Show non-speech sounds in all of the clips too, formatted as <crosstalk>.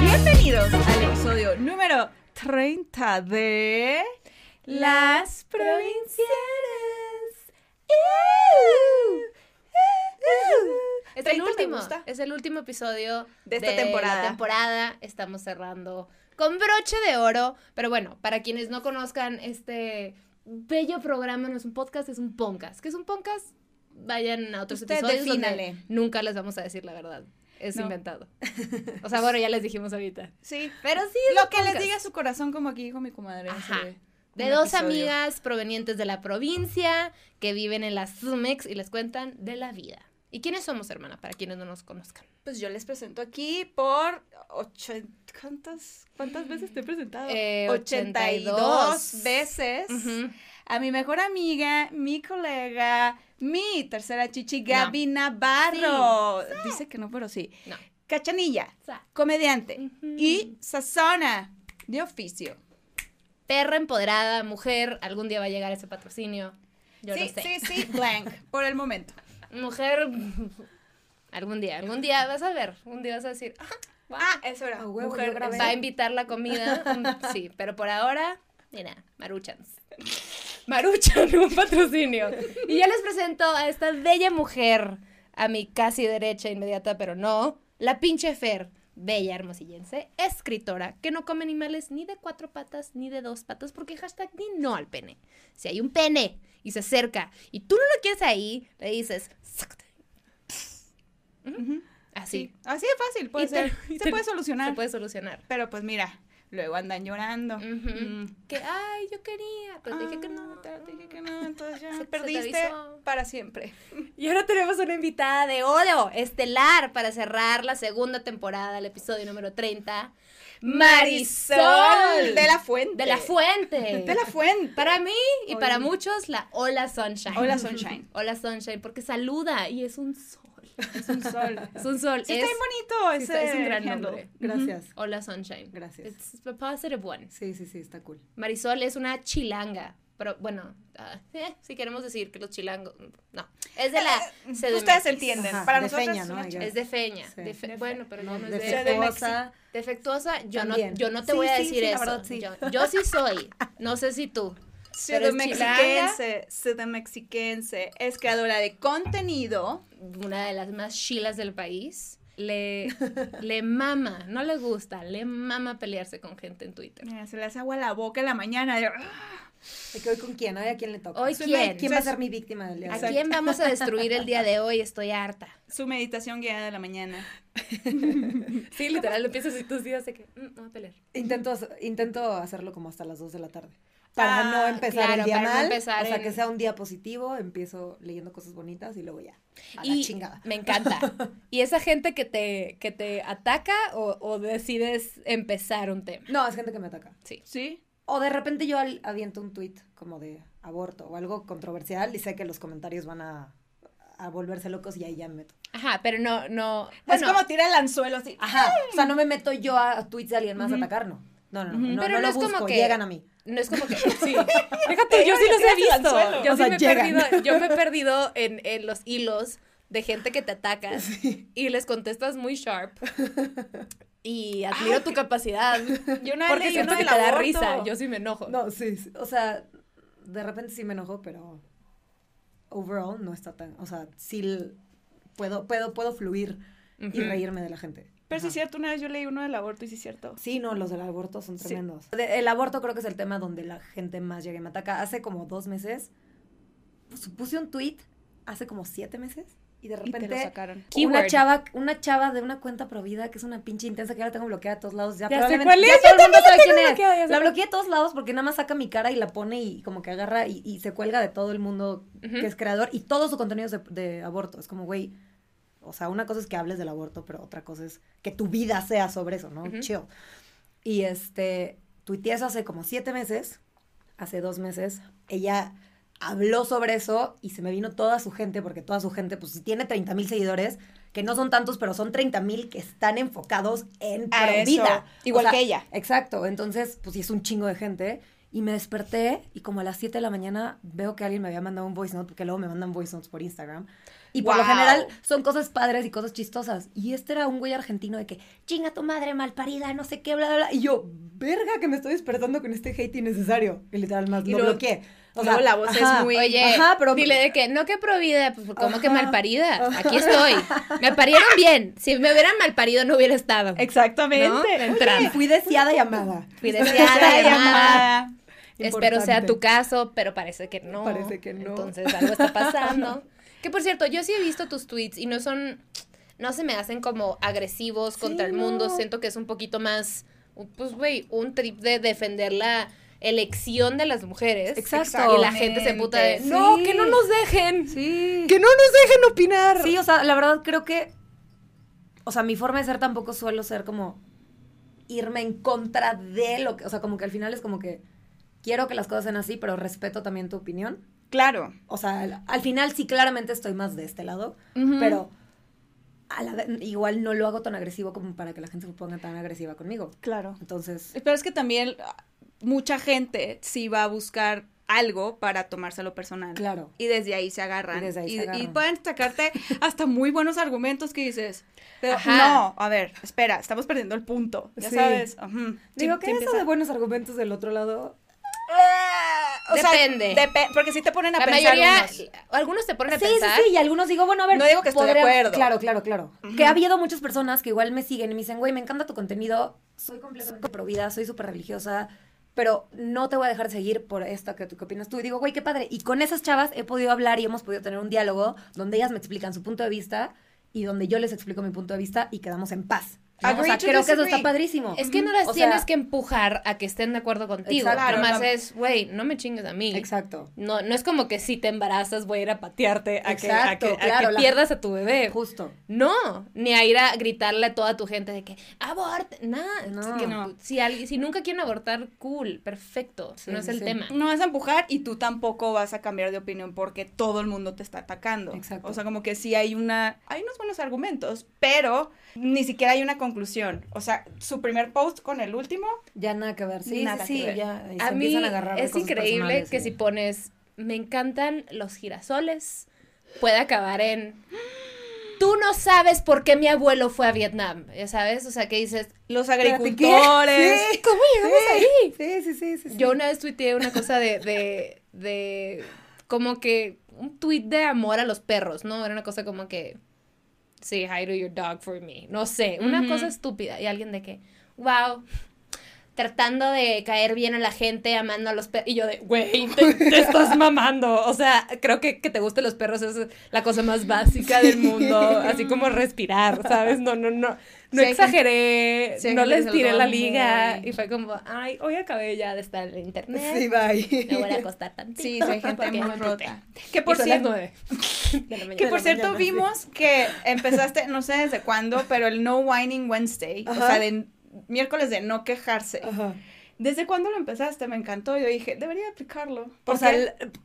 Bienvenidos al episodio número 30 de Las Provincianas. Es 30 el último, es el último episodio De esta temporada. La temporada estamos cerrando con broche de oro, pero bueno, para quienes no conozcan este bello programa, no es un podcast, es un podcast. ¿Qué es un podcast? Vayan a otros Usted episodios donde nunca les vamos a decir la verdad. Es No. inventado. <laughs> O sea, bueno, ya les dijimos ahorita. Sí, Pero sí, es lo que les diga su corazón, como aquí dijo mi comadre. Ajá. De dos episodio. amigas provenientes de la provincia que viven en la Sumex y les cuentan de la vida. ¿Y quiénes somos, hermana? Para quienes no nos conozcan. Pues yo les presento aquí por ocho, ¿cuántas, ¿cuántas veces te he presentado? Eh, 82 82 veces a mi mejor amiga, mi colega, mi tercera chichi, Gaby Navarro. Dice que no, pero sí. No. Cachanilla, Sa- comediante y sazona de oficio. Perra empoderada, mujer, algún día va a llegar ese patrocinio. Yo sí, lo sé. sí, sí, blank, por el momento. <laughs> Mujer, <laughs> algún día, algún día vas a ver, un día vas a decir, "Ah, wow, Ah, eso era. Mujer, grabé. va a invitar la comida. <laughs> Mm, sí, pero por ahora, mira, maruchans. Maruchan, un patrocinio. Y ya les presento a esta bella mujer, a mi casi derecha inmediata, pero no, la pinche Fer, bella hermosillense, escritora, que no come animales ni de cuatro patas ni de dos patas, porque hashtag ni no al pene. Si hay un pene y se acerca y tú no lo quieres ahí, le dices. Así. Sí, así de fácil, puede Y ser. <laughs> se te- puede solucionar. Se puede solucionar. Pero pues mira, luego andan llorando. Mm. Que, ay, yo quería, pero dije que no. Ah, te dije que no, entonces ya <laughs> Se- se te perdiste para siempre. <laughs> Y ahora tenemos una invitada de oro, estelar, para cerrar la segunda temporada, el episodio número 30. Marisol de la Fuente. De la Fuente. De la Fuente. Para mí y para muchos, la Hola Sunshine. Hola, Sunshine. <laughs> Hola Sunshine, porque saluda y es un sol. Es un sol. <laughs> Es un sol. Sí, es, está bonito sí, ese está- es un gran handle. nombre. Gracias. Hola Sunshine. Gracias. It's a positive one. Sí, sí, sí, está cool. Marisol es una chilanga. Pero bueno, ah, eh, si queremos decir que los chilangos. No. Es de la. CDMX. Eh, Ustedes entienden. Ajá, para de nosotros feña, es ¿no? Es de feña. Sí. de fe- De fe- bueno, pero no, no es de. Defectuosa. Defectuosa, yo no, yo no te Sí, voy a sí, decir sí, la eso. verdad, sí. yo, yo sí soy. No sé si tú. Pero es Mexiquense, mexiquense, es creadora de contenido. Una de las más chilas del país. Le, <laughs> le mama, no le gusta, le mama pelearse con gente en Twitter. Mira, se le hace agua a la boca en la mañana. de- ¿De que hoy con quién? ¿Hoy a quién le toca? ¿Hoy quién? ¿Quién va a ser mi víctima del día ¿A de hoy? quién vamos a destruir el día de hoy? Estoy harta. Su meditación guiada de la mañana. <laughs> Sí, literal, empiezas y tus días de que, mm, voy a pelear. Intento, intento hacerlo como hasta las 2 de la tarde. Para Ah, no empezar claro, el día para no mal. empezar o sea, en- que sea un día positivo, empiezo leyendo cosas bonitas y luego ya. A la chingada. me encanta. <laughs> ¿Y esa gente que te, que te ataca o, o decides empezar un tema? No, es gente que me ataca. Sí. ¿Sí? O de repente yo al- aviento un tweet como de aborto o algo controversial y sé que los comentarios van a, a volverse locos y ahí ya me meto. Ajá, pero no, no. es Bueno, como tira el anzuelo así. Ajá. O sea, no me meto yo a tweets de alguien más a atacar, no. No, no, no. Ujú. no, Pero no no lo es como busco, que- llegan a mí. No es como que. <laughs> Sí. Fíjate, yo sí los he visto. Yo O sí sea, me he perdido, yo me he <laughs> perdido en, en los hilos de gente que te ataca <laughs> y les contestas muy sharp. Y admiro tu capacidad. Yo una vez Porque leí siento uno que te da risa. Yo sí me enojo. No, sí, sí. O sea, de repente sí me enojo, pero overall no está tan. O sea, sí puedo, puedo, puedo fluir y reírme de la gente. Pero sí Ajá. es cierto, una vez yo leí uno del aborto y sí es cierto. Sí, no, los del aborto son Sí. tremendos. El aborto creo que es el tema donde la gente más llega y me ataca. Hace como dos meses pues, puse un tweet, hace como siete meses, y de Y te lo repente sacaron. una chava, una chava de una cuenta provida que es una pinche intensa que ahora tengo bloqueada a todos lados. Ya, Ya sé probablemente- cuál es, ya yo todo el mundo sabe quién es. bloqueada, ya sé La bloqueé a todos lados porque nada más saca mi cara y la pone y como que agarra y, y se cuelga de todo el mundo que es creador y todo su contenido es de, de aborto. Es como, güey, o sea, una cosa es que hables del aborto, pero otra cosa es que tu vida sea sobre eso, ¿no? Ujú. Chill. Y este, tuiteé eso hace como siete meses, hace dos meses, ella habló sobre eso y se me vino toda su gente, porque toda su gente, pues si tiene 30 mil seguidores, que no son tantos, pero son 30 mil que están enfocados en pro vida. igual que ella. Exacto, entonces, pues sí es un chingo de gente. Y me desperté y como a las 7 de la mañana veo que alguien me había mandado un voice note, porque luego me mandan voice notes por Instagram. Y por lo general son cosas padres y cosas chistosas. Y este era un güey argentino de que, chinga tu madre malparida, no sé qué, bla, bla, bla. Y yo, verga, que me estoy despertando con este hate innecesario. Y literal más Y lo luego- bloqueé. O luego la voz es muy- Oye, Ajá, pero- dile de que no que provida, pues como que malparida. Aquí estoy. Me parieron bien. Si me hubieran malparido no hubiera estado. Exactamente. Fui deseada y amada. Fui deseada, amada. Espero sea tu caso, pero parece que no. Parece que no. Entonces algo está pasando. Que por cierto, yo sí he visto tus tweets y no son, no se me hacen como agresivos contra el mundo. no. Siento que es un poquito más, pues güey, un trip de defender la elección de las mujeres. Exacto. Y la gente se puta de, Sí. no, que no nos dejen. Sí. Que no nos dejen opinar. Sí, o sea, la verdad creo que. O sea, mi forma de ser tampoco suelo ser como irme en contra de lo que. O sea, como que al final es como que quiero que las cosas sean así, pero respeto también tu opinión. Claro. O sea, al, al final sí, claramente estoy más de este lado, pero a la igual no lo hago tan agresivo como para que la gente se ponga tan agresiva conmigo. Claro. Entonces, Pero es que también ah, mucha gente sí va a buscar algo para tomárselo personal. claro. Y desde ahí se agarran. Y desde ahí se agarran. y pueden sacarte hasta muy buenos argumentos que dices. Pero Ajá. no, a ver, espera, estamos perdiendo el punto. Ya Sí. sabes. Ujú. Digo, Sí, que sí eso empieza- de buenos argumentos del otro lado. O sea, Depende. depe- porque si te ponen a La pensar mayoría, algunos te ponen a Sí, pensar. sí, sí, y algunos digo, bueno, a ver. No digo que estoy de acuerdo. Claro, claro, claro. Que ha habido muchas personas que igual me siguen y me dicen, güey, me encanta tu contenido, soy completamente provida, soy súper religiosa, pero no te voy a dejar de seguir por esta que, que opinas tú. Y digo, güey, qué padre. Y con esas chavas he podido hablar y hemos podido tener un diálogo donde ellas me explican su punto de vista y donde yo les explico mi punto de vista y quedamos en paz. ¿No? O sea, creo que eso está padrísimo. Es que no las O sea, tienes que empujar a que estén de acuerdo contigo. Exacto. Nomás no. es, güey, no me chingues a mí. Exacto. No, no es como que si te embarazas voy a ir a patearte a que, a que, a claro, que la- pierdas a tu bebé. Justo. No, ni a ir a gritarle a toda tu gente de que aborte, nada. No. que No. Si, alguien, si nunca quieren abortar, cool, perfecto. Sí, no es el sí. tema. No vas a empujar y tú tampoco vas a cambiar de opinión porque todo el mundo te está atacando. Exacto. O sea, como que sí hay una, hay unos buenos argumentos, pero ni siquiera hay una conclusión. O sea, su primer post con el último, Ya nada que ver. Sí, Nada sí, que ver. ya. y se A mí empiezan a es increíble que si pones, me encantan los girasoles, puede acabar en, tú no sabes por qué mi abuelo fue a Vietnam, ya sabes, o sea, que dices, los agricultores. Sí. ¿cómo llegamos ahí? Sí, sí, sí, sí. sí. Yo una vez tuiteé una cosa de, de, de, como que, un tuit de amor a los perros, ¿no? Era una cosa como que, say hi to your dog for me, no sé, una cosa estúpida, y alguien de que, wow, tratando de caer bien a la gente, amando a los perros, y yo de, güey, te, te estás <laughs> mamando, o sea, creo que que te gusten los perros es la cosa más básica del mundo, así como respirar, ¿sabes? No, no, no, no Sí, exageré, sí, no les tiré la liga, muy- y fue como, ay, hoy acabé ya de estar en internet. Sí, bye. Me voy a acostar tantito. Sí, hay gente <laughs> muy rota. Que por cierto, <laughs> que por cierto vimos que empezaste, no sé desde cuándo, pero el No Whining Wednesday, o sea, de miércoles de no quejarse. Ajá. ¿Desde cuándo lo empezaste? Me encantó. Yo dije, debería aplicarlo. O ¿Por sea,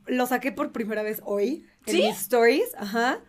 lo saqué por primera vez hoy en ¿Sí? mis stories, ajá.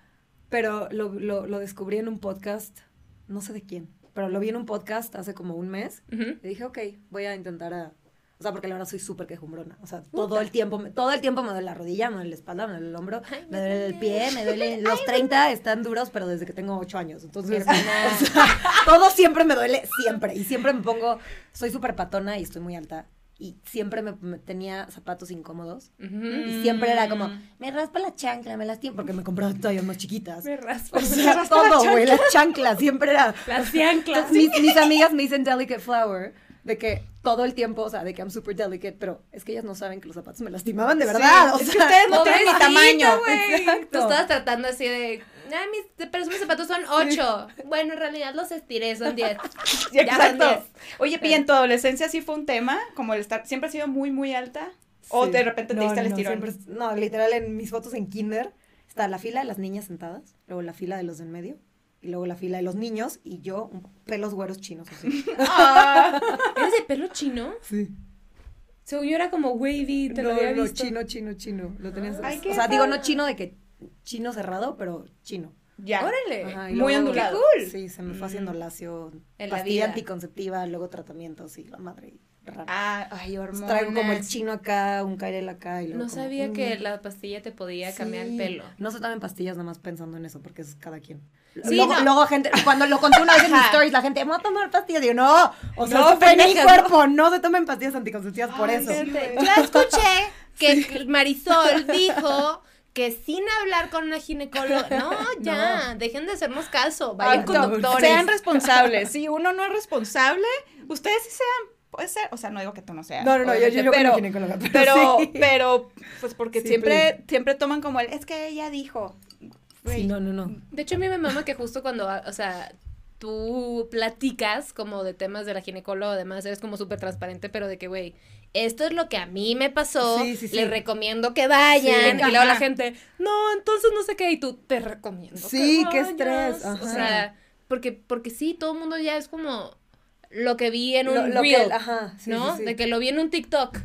Pero lo, lo, lo descubrí en un podcast, no sé de quién, pero lo vi en un podcast hace como un mes. Y dije, ok, voy a intentar a... O sea, porque la verdad soy súper quejumbrona. O sea, todo el tiempo, todo el tiempo me duele la rodilla, me duele la espalda, me duele el hombro, Ay, me duele el pie, me duele... Los 30 están duros, pero desde que tengo 8 años. Entonces, <laughs> o sea, todo siempre me duele, siempre. Y siempre me pongo... Soy súper patona y estoy muy alta. Y siempre me, me tenía zapatos incómodos. Ujú. Y siempre era como, me raspa la chancla, me lastima, porque me compraba todavía más chiquitas. Me raspo. O sea, todo, güey, la chancla, siempre era. Las chanclas. Mis, mis amigas me dicen delicate flower, de que todo el tiempo, o sea, de que I'm super delicate, pero es que ellas no saben que los zapatos me lastimaban de verdad. Sí, o es sea, que ustedes no tienen mi tamaño. Tú estabas tratando así de. Ay, mis, pero mis zapatos son ocho. Bueno, en realidad los estiré, son diez. <laughs> Sí, exacto. diez. Oye, ¿y en tu adolescencia sí fue un tema? Como el estar, ¿siempre has sido muy, muy alta? ¿O Sí. de repente te No, diste el no, estirón? siempre- no, literal, en mis fotos en kinder está la fila de las niñas sentadas, luego la fila de los del medio, y luego la fila de los niños, y yo, un- pelos güeros chinos así. <laughs> <laughs> Ah. ¿Eres de pelo chino? Sí. Según yo era como wavy, te lo no, había no, visto. chino, chino, chino. Lo tenías. O sea, digo, no chino de que chino cerrado, pero chino. ya. Órale. Ajá, y Muy luego- ondulado. Qué cool. Sí, se me fue haciendo lacio. En la pastilla vida. anticonceptiva, luego tratamientos y la madre. Raro. Ah, ay, hormonas. Traigo como el chino acá, un Kyrel acá y luego No como sabía que la pastilla te podía cambiar el Sí. pelo. No se tomen pastillas nada más pensando en eso, porque es cada quien. Sí, luego, no. luego gente, cuando lo conté una vez en mis <laughs> stories, la gente, vamos a tomar pastillas. Digo, no, o sea, No, fue en mi cuerpo, no se tomen pastillas anticonceptivas por eso. sí, güey. Yo escuché que Marisol <laughs> dijo que sin hablar con una ginecóloga, no, <laughs> ya, dejen de hacernos caso, vayan Ay, con no, doctores. Sean responsables. Si uno no es responsable, ustedes sí sean. Puede ser, o sea, no digo que tú no seas. No, no, no, yo, yo, yo con pero, la ginecóloga, pero, pero, sí. pero, pues porque Sí, siempre, siempre toman como el, es que ella dijo. Sí, no, no, no. De hecho, a mí me mama que justo cuando, o sea, tú platicas como de temas de la ginecóloga, además eres como súper transparente, pero de que, güey, esto es lo que a mí me pasó, Sí, sí, sí. les recomiendo que vayan, Sí, y luego la gente, no, entonces no sé qué, y tú te recomiendo. Sí, que qué vayas". estrés, O sea, porque, porque sí, todo el mundo ya es como lo que vi en un Lo- lo que- reel, ajá, sí, ¿no? sí, sí. De que lo vi en un TikTok.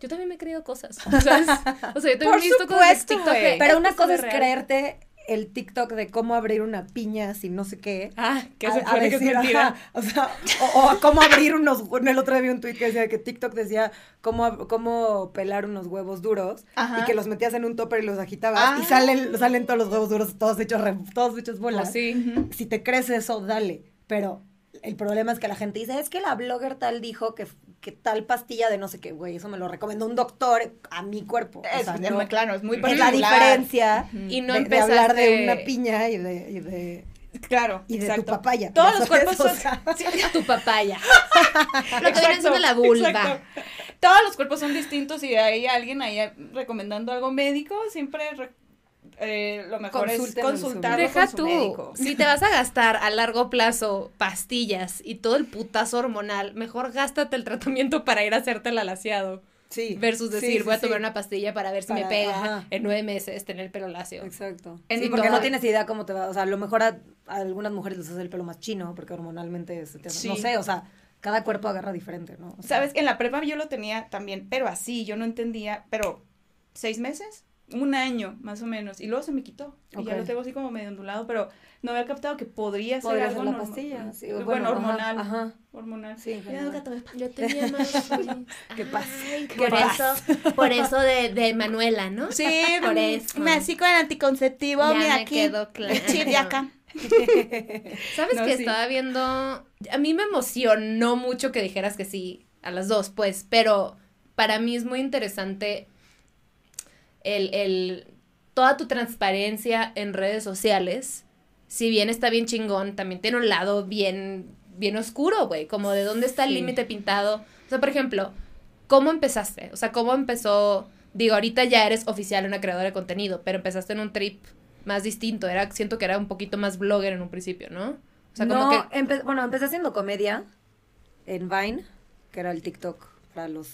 Yo también me he creído cosas, <laughs> ¿sabes? O sea, yo también he visto cosas de TikTok. que Pero una cosa es real. creerte el TikTok de cómo abrir una piña sin no sé qué. Ah, que a- a que ajá, o sea, o, o a cómo abrir unos, el otro día vi un tweet que decía que TikTok decía cómo, cómo pelar unos huevos duros Ajá. y que los metías en un topper y los agitabas Ah. y salen, salen todos los huevos duros todos hechos, re- todos hechos bolas. Pues sí. Si te crees eso, dale, pero el problema es que la gente dice, es que la blogger tal dijo que, que tal pastilla de no sé qué, güey, eso me lo recomendó un doctor a mi cuerpo. O Es, sea, es no- muy claro, es muy es la particular. diferencia Y no de, de hablar de empezaste- una piña y de, y de, Claro, y de exacto. tu papaya. Todos los <laughs> cuerpos o son... sea. sí, tu papaya. <laughs> Lo que viene siendo la vulva. exacto. Todos los cuerpos son distintos y hay alguien ahí recomendando algo médico, siempre re- eh, lo mejor Consulten es consultarlo Deja con su tú, médico. si te vas a gastar a largo plazo pastillas y todo el putazo hormonal, mejor gástate el tratamiento para ir a hacerte el alaciado. Sí. Versus decir, sí, voy a sí. tomar una pastilla para ver si me pega ajá. en nueve meses tener el pelo lacio. Exacto. En porque no tienes idea cómo te va. O sea, a lo mejor a, a algunas mujeres les hace el pelo más chino, porque hormonalmente se te. No sé, o sea, cada cuerpo agarra diferente, ¿no? O sea, Sabes, en la prepa yo lo tenía también, pero así, yo no entendía, pero seis meses, un año más o menos, y luego se me quitó. Y ya lo tengo así como medio ondulado, pero no había captado que podría ser Podría algo ser la norma- pastilla, sí, Bueno, bueno, hormonal. ajá. Hormonal. Sí, Ya Yo tenía <laughs> más. ¿Qué pasa? Ay, ¿Qué por pasa? eso, por eso de, de Manuela, ¿no? Sí, <laughs> Por eso. nací con el anticonceptivo, Ya mira me aquí. quedó claro. <laughs> chip de acá. ¿Sabes No, que sí. estaba viendo? A mí me emocionó mucho que dijeras que sí, a las dos, pues, pero para mí es muy interesante el, el, toda tu transparencia en redes sociales. Si bien está bien chingón, también tiene un lado bien, bien oscuro, güey, como de dónde está el Sí. límite pintado. O sea, por ejemplo, ¿cómo empezaste? O sea, ¿cómo empezó? Digo, ahorita ya eres oficial una creadora de contenido, pero empezaste en un trip más distinto. Era, siento que era un poquito más blogger en un principio, ¿no? O sea, como no, que. empe- bueno, empecé haciendo comedia en Vine, que era el TikTok para los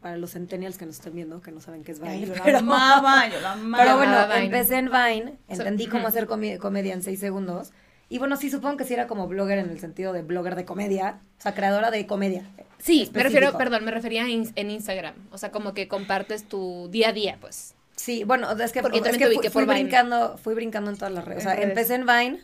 para los centennials que nos estén viendo, que no saben qué es Vine. Ay, yo pero, amaba, yo amaba. pero bueno, Vine. empecé en Vine, So- entendí cómo hacer comedia en seis segundos. Y bueno, sí, supongo que sí era como blogger en el sentido de blogger de comedia, o sea, creadora de comedia. Sí, me refiero, perdón, me refería in- en Instagram. O sea, como que compartes tu día a día, pues. Sí, bueno, es que, Porque es que fui, brincando, fui brincando en todas las redes. O sea, empecé en Vine,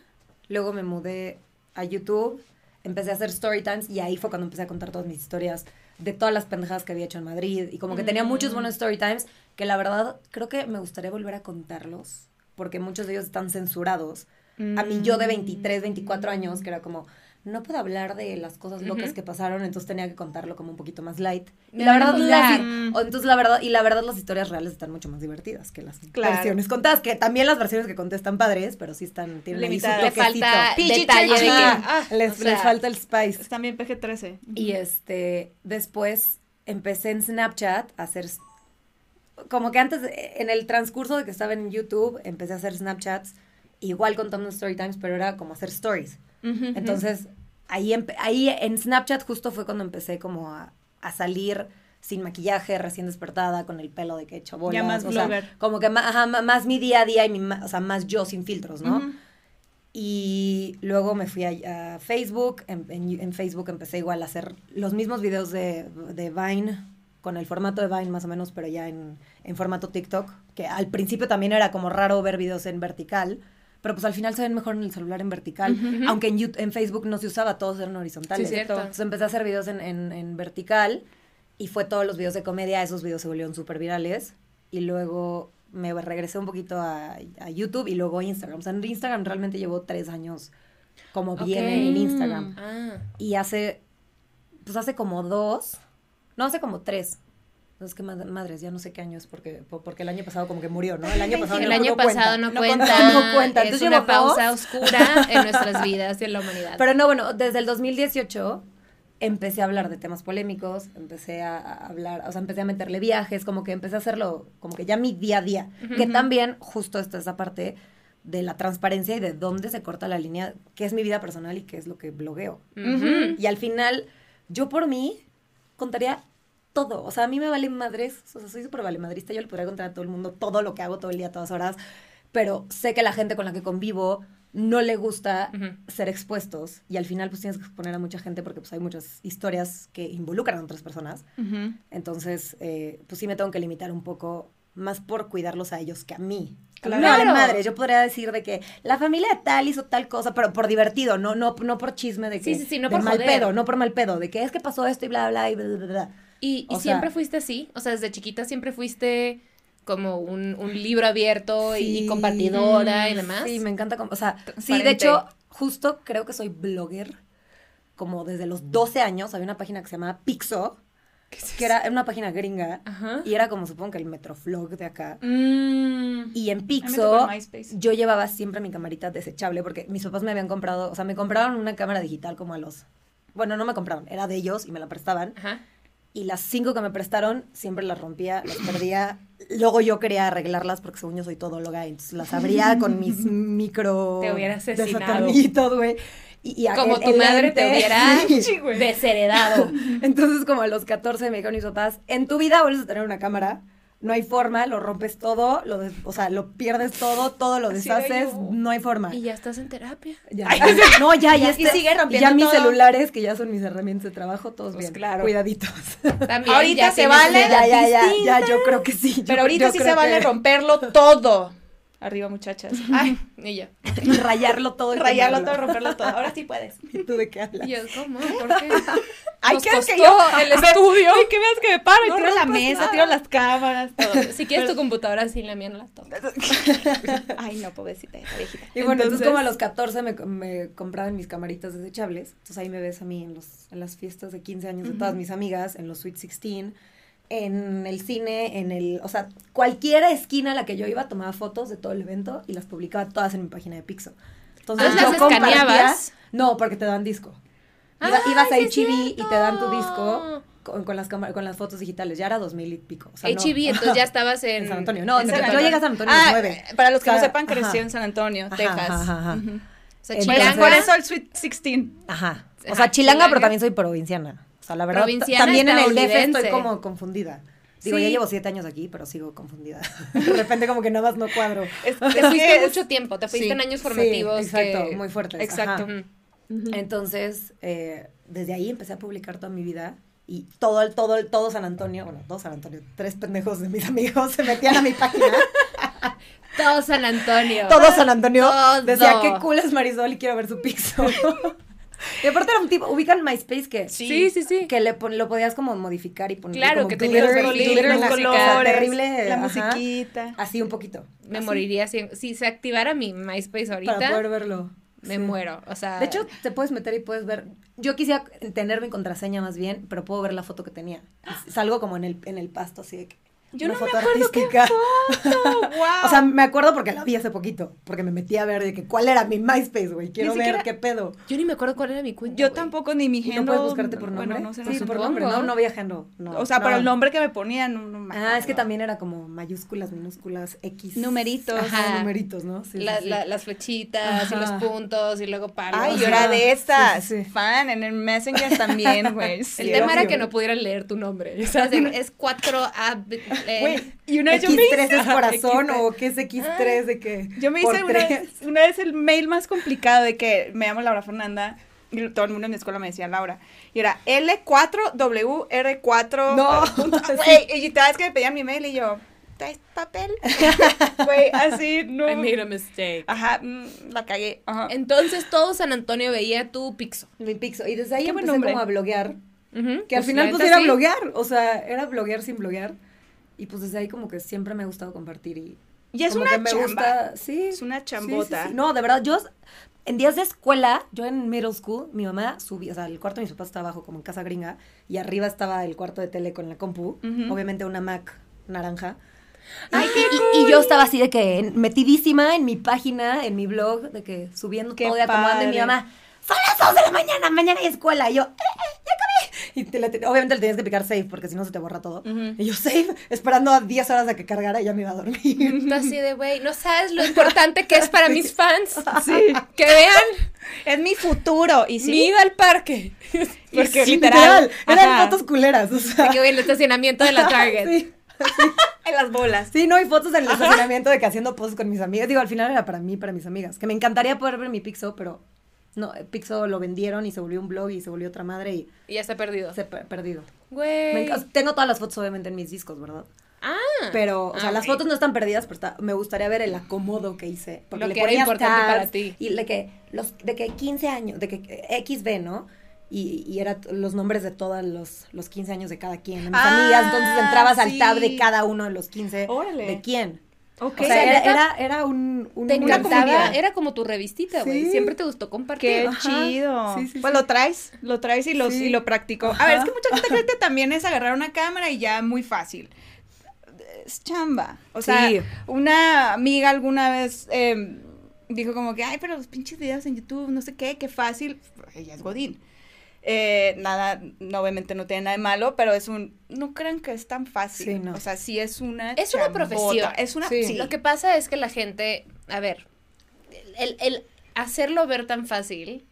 luego me mudé a YouTube, empecé a hacer story times y ahí fue cuando empecé a contar todas mis historias de todas las pendejadas que había hecho en Madrid y como que tenía muchos Mm. buenos story times que la verdad creo que me gustaría volver a contarlos porque muchos de ellos están censurados. A mí yo de 23, 24 años, que era como, no puedo hablar de las cosas locas que pasaron, entonces tenía que contarlo como un poquito más light. Y la verdad, las, o entonces la verdad, y la verdad las historias reales están mucho más divertidas que las Claro. versiones contadas, que también las versiones que conté están padres, pero sí están, tienen ahí su Limitadas. Le falta PG-13. detalle de que. Ajá, Ah, les, o sea, les falta el spice. Están bien PG-13. Y este, después empecé en Snapchat a hacer, como que antes, de- en el transcurso de que estaba en YouTube, empecé a hacer Snapchats, igual contando story times, pero era como hacer stories. Entonces, ahí en Snapchat justo fue cuando empecé como a, a salir sin maquillaje, recién despertada, con el pelo de que he hecho bolas. Ya más o sea, blogger. como que ajá, ma- más mi día a día y mi, o sea, más yo sin filtros, ¿no? Ujú. Y luego me fui a, a Facebook. En, en- en Facebook empecé igual a hacer los mismos videos de, de Vine, con el formato de Vine más o menos, pero ya en, en formato TikTok. Que al principio también era como raro ver videos en vertical. Pero pues al final se ven mejor en el celular en vertical. Aunque en, Yout- en Facebook no se usaba, todos eran horizontales. Sí, cierto. Entonces empecé a hacer videos en, en, en vertical. Y fue todos los videos de comedia, esos videos se volvieron súper virales. Y luego me regresé un poquito a, a YouTube y luego a Instagram. O sea, en Instagram realmente llevo tres años como bien en Instagram. Ah. Y hace, pues hace como dos, no, hace como tres. No, es que mad- madres, ya no sé qué año es porque, po- porque el año pasado como que murió, ¿no? El año pasado El no, año no cuenta. pasado no, No cuenta. <laughs> no cuenta. Es Entonces una pausa dos. oscura en nuestras vidas y en la humanidad. Pero no, bueno, desde el 2018 empecé a hablar de temas polémicos, empecé a, a hablar, o sea, empecé a meterle viajes, como que empecé a hacerlo, como que ya mi día a día. Que también, justo esta esa parte de la transparencia y de dónde se corta la línea, qué es mi vida personal y qué es lo que blogueo. Ujú. Y al final, yo por mí contaría todo. O sea, a mí me vale madres. O sea, soy súper vale madrista. Yo le podría contar a todo el mundo todo lo que hago todo el día, todas horas. Pero sé que la gente con la que convivo no le gusta Ujú. ser expuestos. Y al final, pues tienes que exponer a mucha gente porque pues hay muchas historias que involucran a otras personas. Ujú. Entonces, eh, pues sí me tengo que limitar un poco más por cuidarlos a ellos que a mí. Claro. No, vale madre, yo podría decir de que la familia de tal hizo tal cosa, pero por divertido, no, no, no por chisme de que Sí, sí, sí, no de por mal joder. pedo, no por mal pedo, de que es que pasó esto y bla bla y bla bla bla. ¿Y, y sea- siempre fuiste así? O sea, desde chiquita siempre fuiste como un, un libro abierto y- compartidora y demás. Sí, me encanta, como- o sea, sí, de hecho, justo creo que soy blogger como desde los 12 años, había una página que se llamaba Pixo, que era una página gringa Ajá. y era como supongo que el Metroflog de acá. Mm. Y en Pixo, yo llevaba siempre mi camarita desechable porque mis papás me habían comprado, o sea, me compraron una cámara digital como a los... Bueno, no me compraron, era de ellos y me la prestaban. Ajá. Y las cinco que me prestaron, siempre las rompía, las perdía. Luego yo quería arreglarlas porque según yo soy todóloga, entonces las abría con mis <laughs> micro... Te hubiera asesinado. güey. Y, y Como el- tu el madre te hubiera <laughs> Sí. desheredado. <laughs> Entonces, como a los 14 me dijeron mis papás, en tu vida vuelves a tener una cámara, no hay forma, lo rompes todo, lo des- o sea, lo pierdes todo, todo lo deshaces, no hay forma. Y ya estás en terapia. Ya, <laughs> no, ya, ya, Y este- sigue rompiendo Ya mis todo. celulares, que ya son mis herramientas de trabajo, todos Pues bien. claro. Cuidaditos. También Ahorita se vale. ya, ya, ya, ya, yo creo que sí. yo- Pero ahorita sí se vale que- romperlo todo. Arriba, muchachas. <laughs> Ay, y yo. Y rayarlo todo. y Rayarlo todo, romperlo todo. Ahora sí puedes. ¿Y tú de qué hablas? Y yo, ¿cómo? ¿Por qué? <laughs> Ay, Nos ¿qué es costó que yo? el estudio. Ay, que veas que me paro y No tiro la mesa, nada. tiro las cámaras, todo. <laughs> Si quieres tu computadora, sí, la mía no la toco. <laughs> Ay, no, pobrecita, esa viejita. Y bueno, entonces, Entonces- como a los 14 me, me compraban mis camaritas desechables. Entonces ahí me ves a mí en, los, en las fiestas de 15 años de todas mis amigas, en los Sweet 16, en el cine, en el... O sea, cualquier esquina a la que yo iba tomaba fotos de todo el evento y las publicaba todas en mi página de Pixo. Entonces Ah, yo ¿las escaneabas? No, porque te dan disco. Iba- Ah, ibas a sí es HB y te dan tu disco con, con las, con las fotos digitales. Ya era 2000 y pico. O sea, no. HB, entonces ya estabas <laughs> en, En San Antonio. No, en San San- yo Antonio. llegué a San Antonio Ah, nueve. para los que O no sepan, creció ajá. en San Antonio, Ajá, Texas. ajá, ajá. Ujú. O sea, Entonces- chilango Por eso el Sweet 16. Ajá. O Ajá, sea, chilanga, chilanga. pero también soy provinciana. O sea, la verdad, Provinciana también en el DF estoy como confundida. Digo, Sí. ya llevo siete años aquí, pero sigo confundida. <laughs> De repente como que nada más no cuadro. Es- Te <laughs> es fuiste es- mucho tiempo, te fuiste sí, en años sí, formativos. exacto, que- muy fuertes. Exacto. ajá. Entonces, eh, desde ahí empecé a publicar toda mi vida y todo, el, todo, el, todo San Antonio, bueno, todo San Antonio, tres pendejos de mis <laughs> amigos se metían a mi página. <laughs> Todo San Antonio. todo San Antonio Todo. decía qué cool es Marisol y quiero ver su pixo. <laughs> y aparte era un tipo, ubican MySpace que Sí, sí, sí. que le pon- lo podías como modificar y poner Claro, como que tenías los colores, terrible, la ajá. musiquita. así un poquito Me así, moriría si, si se activara mi MySpace ahorita. para poder verlo Me Sí. muero. O sea. de hecho te puedes meter y puedes ver yo quisiera tener mi contraseña más bien pero puedo ver la foto que tenía salgo como en el en el pasto así de que Yo una no me foto acuerdo qué artística wow. <laughs> o sea me acuerdo porque la vi hace poquito porque me metí a ver de que cuál era mi MySpace güey quiero ver qué pedo yo ni me acuerdo cuál era mi cuenta. yo tampoco ni mi ¿Y no puedes buscarte por nombre? Bueno, no sé. sí, no sé. por nombre, no, no había género. No, O sea, no. pero el nombre que me ponían, no, no me Ah, es que también era como mayúsculas, minúsculas, X. Numeritos. Ajá, Ajá. numeritos, ¿no? Sí, La- sí, sí. la- las flechitas y los puntos y luego palos. Ay, yo era de estas. Sí, sí, sí. Fan en el Messenger también, güey. <laughs> El tema era que no pudieran leer tu nombre. O sea, <laughs> es 4A. Eh, Güey, y una vez yo me X3 hice. es corazón X3. o qué es X3 de que. Yo me hice una vez, una vez el mail más complicado de que me llamo Laura Fernanda y todo el mundo en mi escuela me decía Laura. Y era L4WR4. No. <laughs> Güey, y cada vez que me pedían mi mail y yo, ¿traes papel? <laughs> Güey, así, no. I made a mistake. Ajá, mm, la cagué. Ajá. Entonces todo San Antonio veía tu pixo. Mi Pixo. Y desde ahí Qué empecé como a bloguear. Ujú, Que al pues, final la pues era sí. bloguear, o sea, era bloguear sin bloguear. Y pues desde ahí como que siempre me ha gustado compartir y... Y es como una que me chamba. gusta, sí. Es una sí, chambota. sí. No, de verdad, yo en días de escuela, yo en middle school, mi mamá subía, o sea, el cuarto de mis papás estaba abajo como en casa gringa y arriba estaba el cuarto de tele con la compu, obviamente una Mac naranja. Ay, y, qué y- y yo estaba así de que metidísima en mi página, en mi blog, de que subiendo todo y acomodando y mi mamá, son las 2 de la mañana, mañana hay escuela. Y yo, "Eh, eh. Y te le- obviamente le tenías que picar save porque si no se te borra todo. Ujú. Y yo save, esperando a 10 horas a que cargara y ya me iba a dormir. Tú así de, güey, no sabes lo importante que es para <laughs> mis fans. Sí. Que vean Es mi futuro. Y sí. mi ida al parque. <laughs> Porque Sí, literal. Eran Ajá. fotos culeras, o sea. de que voy al estacionamiento de la <laughs> Target. Sí. En las bolas. Sí, no, hay fotos en el estacionamiento de que haciendo poses con mis amigas. Digo, al final era para mí, para mis amigas. Que me encantaría poder ver mi Pixo, pero no, Pixo lo vendieron y se volvió un blog y se volvió otra madre y Y ya está perdido. se ha per- perdido. Güey. tengo todas las fotos obviamente en mis discos, ¿verdad? Ah. Pero, o sea, Ah, las fotos no están perdidas, pero está- me gustaría ver el acomodo que hice. Porque Lo le que era importante para ti. Y de que, los, de que 15 años, de que XB, ¿no? Y, y era t- los nombres de todos los, los 15 años de cada quien. de mis Ah, amigas, entonces entrabas al tab de cada uno de los 15 Órale. de quién. Ok. O sea, era, era, era un, un- Te una encantaba, era como tu revistita, güey. Sí. Siempre te gustó compartir. Qué Ajá. chido. Sí, sí, pues sí. lo traes, lo traes y lo, Sí. y lo practico. A ver, es que mucha gente cree que también es agarrar una cámara y ya muy fácil. Es chamba. O sea, Sí. una amiga alguna vez eh, dijo como que, ay, pero los pinches videos en YouTube, no sé qué, qué fácil. Ella es Godín. Eh, nada, no, obviamente no tiene nada de malo, pero es un, no crean que es tan fácil. Sí, no. O sea, sí es una Es una profesión. Es una, Sí. sí. Lo que pasa es que la gente, a ver, el, el hacerlo ver tan fácil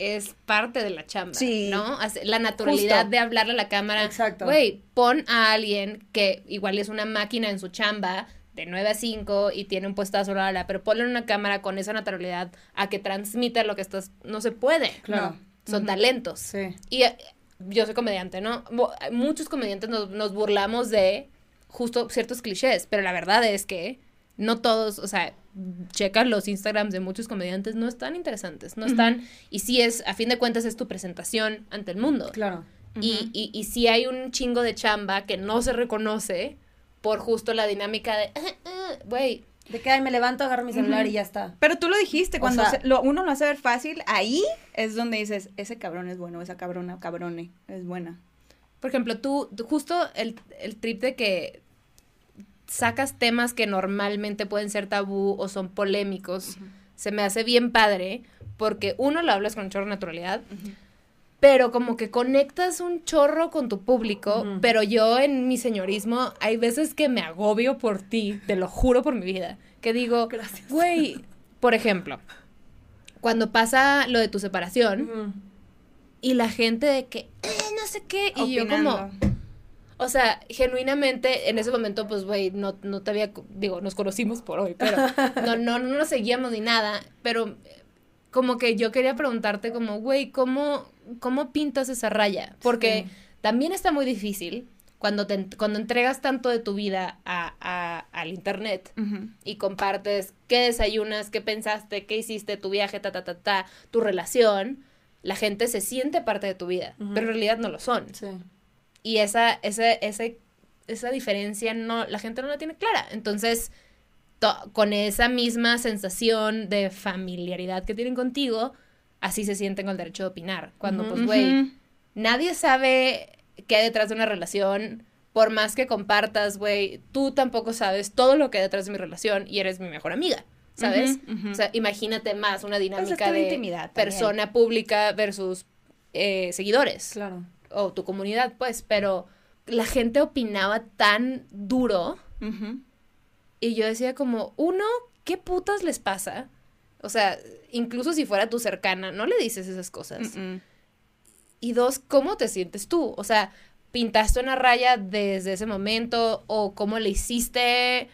es parte de la chamba, Sí. ¿no? La naturalidad Justo. de hablarle a la cámara. Exacto. Güey, pon a alguien que igual es una máquina en su chamba de 9 a 5 y tiene un puestazo, la, la, la, pero ponle una cámara con esa naturalidad a que transmita lo que estás, no se puede. Claro. No. Son talentos. Sí. Y eh, yo soy comediante, ¿no? Muchos comediantes nos, nos burlamos de justo ciertos clichés, pero la verdad es que no todos, o sea, checa los Instagrams de muchos comediantes, no están interesantes, no están, y sí es, a fin de cuentas es tu presentación ante el mundo. Claro. y, y, y sí hay un chingo de chamba que no se reconoce por justo la dinámica de, "Ah, ah", güey, De que ay, me levanto, agarro mi celular y ya está. Pero tú lo dijiste, O cuando sea- se- lo, uno lo hace ver fácil, ahí es donde dices, ese cabrón es bueno, esa cabrona, cabrone, es buena. Por ejemplo, tú, tú- justo el, el trip de que sacas temas que normalmente pueden ser tabú o son polémicos, se me hace bien padre porque uno lo hablas con un chorro de naturalidad, pero como que conectas un chorro con tu público, pero yo en mi señorismo hay veces que me agobio por ti, te lo juro por mi vida, que digo, Gracias. güey, por ejemplo, cuando pasa lo de tu separación, y la gente de que, "Eh, no sé qué, y yo como, o sea, genuinamente en ese momento, pues, güey, no, no te había, digo, nos conocimos por hoy, pero <laughs> no, no, no nos seguíamos ni nada, pero como que yo quería preguntarte como, güey, ¿cómo, ¿cómo pintas esa raya? Porque Sí. también está muy difícil cuando, te, cuando entregas tanto de tu vida a, a- al internet y compartes qué desayunas, qué pensaste, qué hiciste, tu viaje, ta, ta, ta, ta, tu relación, la gente se siente parte de tu vida, pero en realidad no lo son. Sí. Y esa, ese, ese, esa diferencia no, la gente no la tiene clara. Entonces, to- con esa misma sensación de familiaridad que tienen contigo, así se sienten con el derecho de opinar. Cuando, pues, güey, nadie sabe qué hay detrás de una relación. Por más que compartas, güey, tú tampoco sabes todo lo que hay detrás de mi relación y eres mi mejor amiga, ¿sabes? O sea, imagínate más una Pues es dinámica de intimidad también. persona pública versus eh, seguidores Claro. o tu comunidad, pues, pero la gente opinaba tan duro y yo decía como, uno, ¿qué putas les pasa? O sea, incluso si fuera tu cercana, no le dices esas cosas. Y dos, ¿cómo te sientes tú? O sea, ¿pintaste una raya desde ese momento o cómo le hiciste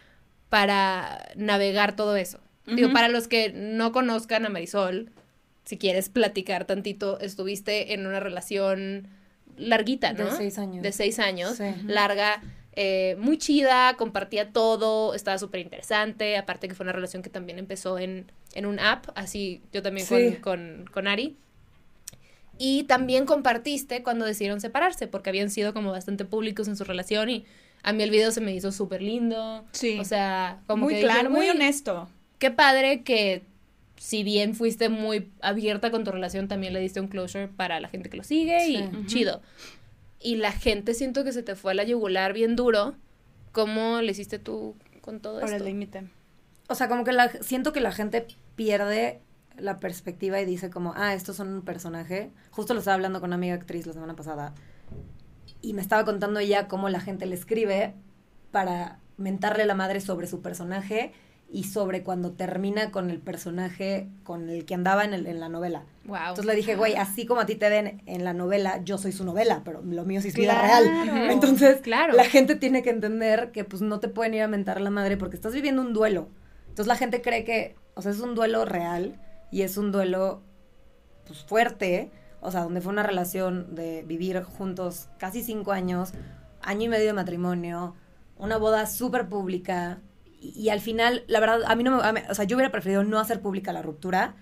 para navegar todo eso? Digo, para los que no conozcan a Marisol, si quieres platicar tantito, estuviste en una relación larguita, ¿no? De seis años. De seis años, Sí. larga, eh, muy chida, compartía todo, estaba súper interesante, aparte que fue una relación que también empezó en, en un app, así yo también Sí. con, con, con Ari. Y también compartiste cuando decidieron separarse, porque habían sido como bastante públicos en su relación y a mí el video se me hizo súper lindo. Sí. O sea, como muy que claro, dije, muy "Güey, honesto. Qué padre que si bien fuiste muy abierta con tu relación, también le diste un closure para la gente que lo sigue y chido. Y la gente siento que se te fue a la yugular bien duro. ¿Cómo le hiciste tú con todo Por el esto? límite. O sea, como que la, siento que la gente pierde la perspectiva y dice como, ah, estos son un personaje. Justo lo estaba hablando con una amiga actriz la semana pasada. Y me estaba contando ella cómo la gente le escribe para mentarle la madre sobre su personaje y sobre cuando termina con el personaje con el que andaba en, el- en la novela. Wow. Entonces le dije, güey, así como a ti te den en la novela, yo soy su novela, pero lo mío sí es vida Claro. real. Entonces, Claro. la gente tiene que entender que pues no te pueden ir a mentar la madre porque estás viviendo un duelo. Entonces la gente cree que, o sea, es un duelo real y es un duelo pues fuerte, o sea, donde fue una relación de vivir juntos casi cinco años, año y medio de matrimonio, una boda súper pública y, y al final, la verdad, a mí no me, a mí- o sea, yo hubiera preferido no hacer pública la ruptura,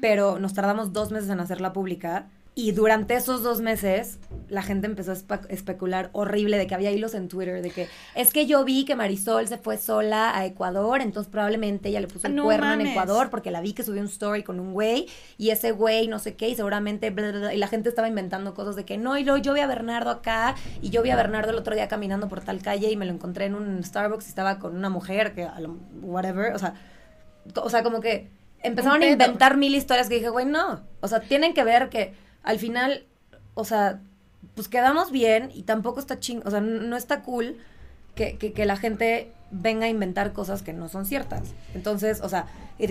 pero nos tardamos dos meses en hacerla pública. Y durante esos dos meses, la gente empezó a espe- especular horrible de que había hilos en Twitter, de que es que yo vi que Marisol se fue sola a Ecuador, entonces probablemente ella le puso el No cuerno en. Ecuador porque la vi que subió un story con un güey y ese güey no sé qué y seguramente bla, bla, bla, y la gente estaba inventando cosas de que no, y luego yo vi a Bernardo acá y yo vi a Bernardo el otro día caminando por tal calle y me lo encontré en un Starbucks y estaba con una mujer que a lo- whatever, o sea, o sea, como que empezaron a inventar mil historias que dije, güey, no. O sea, tienen que ver que al final, o sea, pues quedamos bien y tampoco está ching, o sea, no está cool que, que, que la gente venga a inventar cosas que no son ciertas. Entonces, o sea,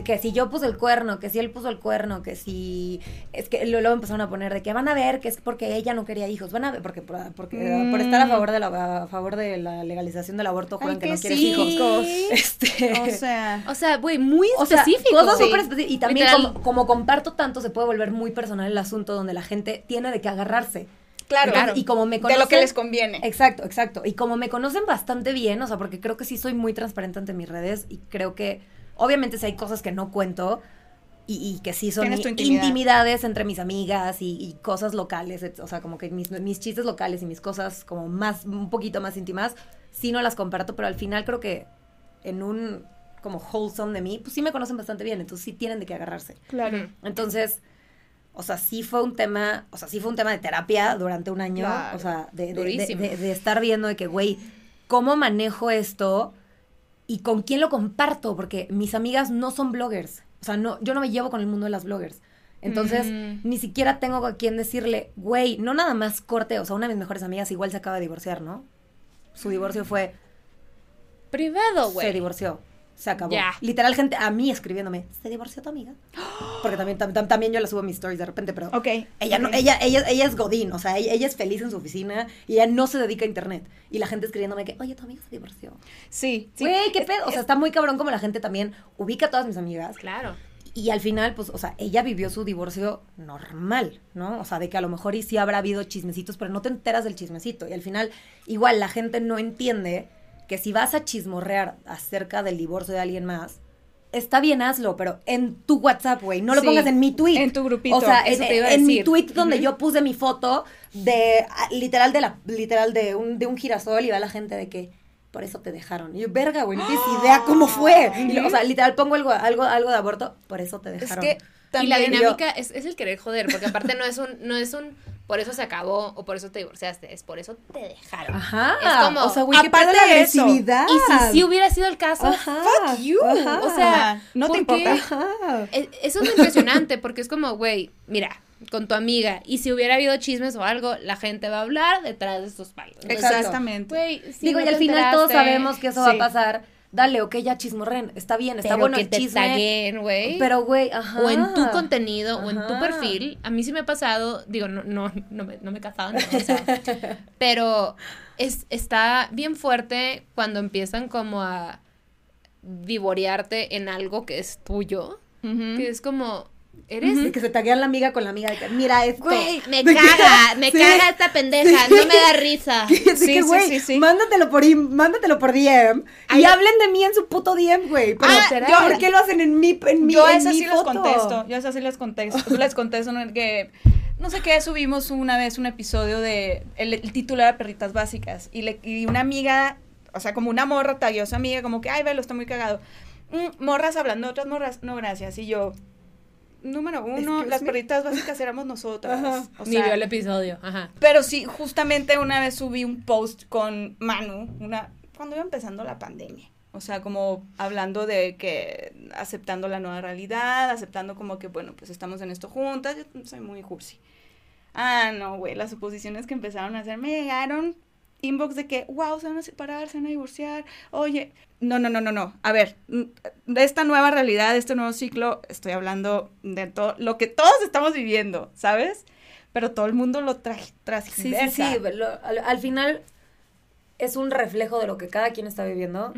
que si yo puse el cuerno, que si él puso el cuerno, que si es que luego empezaron a poner de que van a ver que es porque ella no quería hijos, van a ver porque por, porque, Mm. por estar a favor de la a favor de la legalización del aborto Ay, que que no quieres sí. hijos. <laughs> Este, O sea, O sea, güey, muy o sea, específico. cosas Sí. Y también como, como comparto tanto, se puede volver muy personal el asunto donde la gente tiene de qué agarrarse. Claro. Entonces, Y como me de conocen... lo que les conviene. Exacto, exacto. Y como me conocen bastante bien, o sea, porque creo que sí soy muy transparente ante mis redes y creo que, obviamente, si hay cosas que no cuento y, y que sí son intimidad. intimidades entre mis amigas y, y cosas locales, o sea, como que mis, mis chistes locales y mis cosas como más, un poquito más íntimas, sí no las comparto, pero al final creo que en un como wholesome de mí, pues sí me conocen bastante bien, entonces sí tienen de qué agarrarse. Claro. Entonces, o sea, sí fue un tema, o sea, sí fue un tema de terapia durante un año, Claro. o sea, de, de- de, de- estar viendo de que, güey, ¿cómo manejo esto y con quién lo comparto? Porque mis amigas no son bloggers, o sea, no, yo no me llevo con el mundo de las bloggers. Entonces, Mm. ni siquiera tengo a quien decirle, güey, no nada más corte, o sea, una de mis mejores amigas igual se acaba de divorciar, ¿no? Su divorcio fue, Privado, se güey. divorció. Se acabó. Ya. Literal, gente a mí escribiéndome, ¿se divorció tu amiga? Porque también, tam- tam- también yo la subo a mis stories de repente, pero Ok. ella, no, ella, ella, ella es Godín, o sea, ella, ella es feliz en su oficina y ella no se dedica a internet. Y la gente escribiéndome que, oye, tu amiga se divorció. Sí, sí. Güey, qué pedo. O sea, es- está muy cabrón como la gente también ubica a todas mis amigas. Claro. Y al final, pues, o sea, ella vivió su divorcio normal, ¿no? O sea, de que a lo mejor y sí habrá habido chismecitos, pero no te enteras del chismecito. Y al final, igual la gente no entiende que si vas a chismorrear acerca del divorcio de alguien más, está bien hazlo, pero en tu WhatsApp, güey. No lo Sí, pongas en mi tweet. en tu grupito, O sea, eso en, te iba a en mi tweet donde yo puse mi foto de, ah, literal, de la, literal, de un, de un girasol y va la gente de que por eso te dejaron. Y yo, verga, güey, no tienes idea cómo fue. Y lo- o sea, literal, pongo algo, algo, algo de aborto, por eso te Es dejaron. Y la yo- dinámica es, es el querer joder, porque aparte no es un, no es un por eso se acabó o por eso te divorciaste, es por eso te dejaron. Ajá. Es como, o sea, güey, qué aparte pedo la de eso, agresividad. Y si sí hubiera sido el caso, Ajá. fuck you. Ajá. O sea, no te importa. Ajá. Eso es impresionante porque es como, güey, mira, con tu amiga, y si hubiera habido chismes o algo, la gente va a hablar detrás de estos palos. Entonces, Exactamente. Güey, si Digo, no y al final todos sabemos que eso va a pasar. Dale, ok, ya chismorren. Está bien, está pero bueno que el te chisme. güey. Pero, güey, ajá. o en tu contenido o en tu perfil. A mí sí me ha pasado, digo, no, no, no me, no me he casado, no, o sea, <laughs> pero es, está bien fuerte cuando empiezan como a vivorearte en algo que es tuyo, que es como, eres... Que se taguean la amiga con la amiga de que, mira esto. Güey, me <laughs> caga, me Sí. caga esta pendeja, no me da risa. <laughs> Sí, que, güey, mándatelo por, im- mándatelo por DM Ay, y hablen de mí en su puto DM, güey. Pero, Ah, ¿por qué lo hacen en mi, en mi, yo en mi sí les contesto, yo esas sí les contesto, <laughs> les contesto ¿no? que no sé qué, subimos una vez un episodio de, el, el título era Perritas Básicas, y, le, y una amiga, o sea, como una morra tagueó a su amiga, como que, ay, velo, está muy cagado. Mm, morras hablando otras morras, no, gracias, y yo, número uno, Excuse las me. perritas <laughs> básicas éramos nosotras. Ajá. O Ni vio el episodio. Ajá. pero sí, justamente una vez subí un post con Manu, una, cuando iba empezando la pandemia. O sea, como hablando de que aceptando la nueva realidad, aceptando como que, bueno, pues estamos en esto juntas. Yo soy muy cursi. Ah, no, güey, las suposiciones que empezaron a hacer me llegaron inbox de que, wow, se van a separar, se van a divorciar. Oye, no, no, no, no, no. A ver, de esta nueva realidad, de este nuevo ciclo, estoy hablando de todo lo que todos estamos viviendo, ¿sabes? Pero todo el mundo lo trae Sí, sí, transgiversa. sí. lo- al, al final es un reflejo de lo que cada quien está viviendo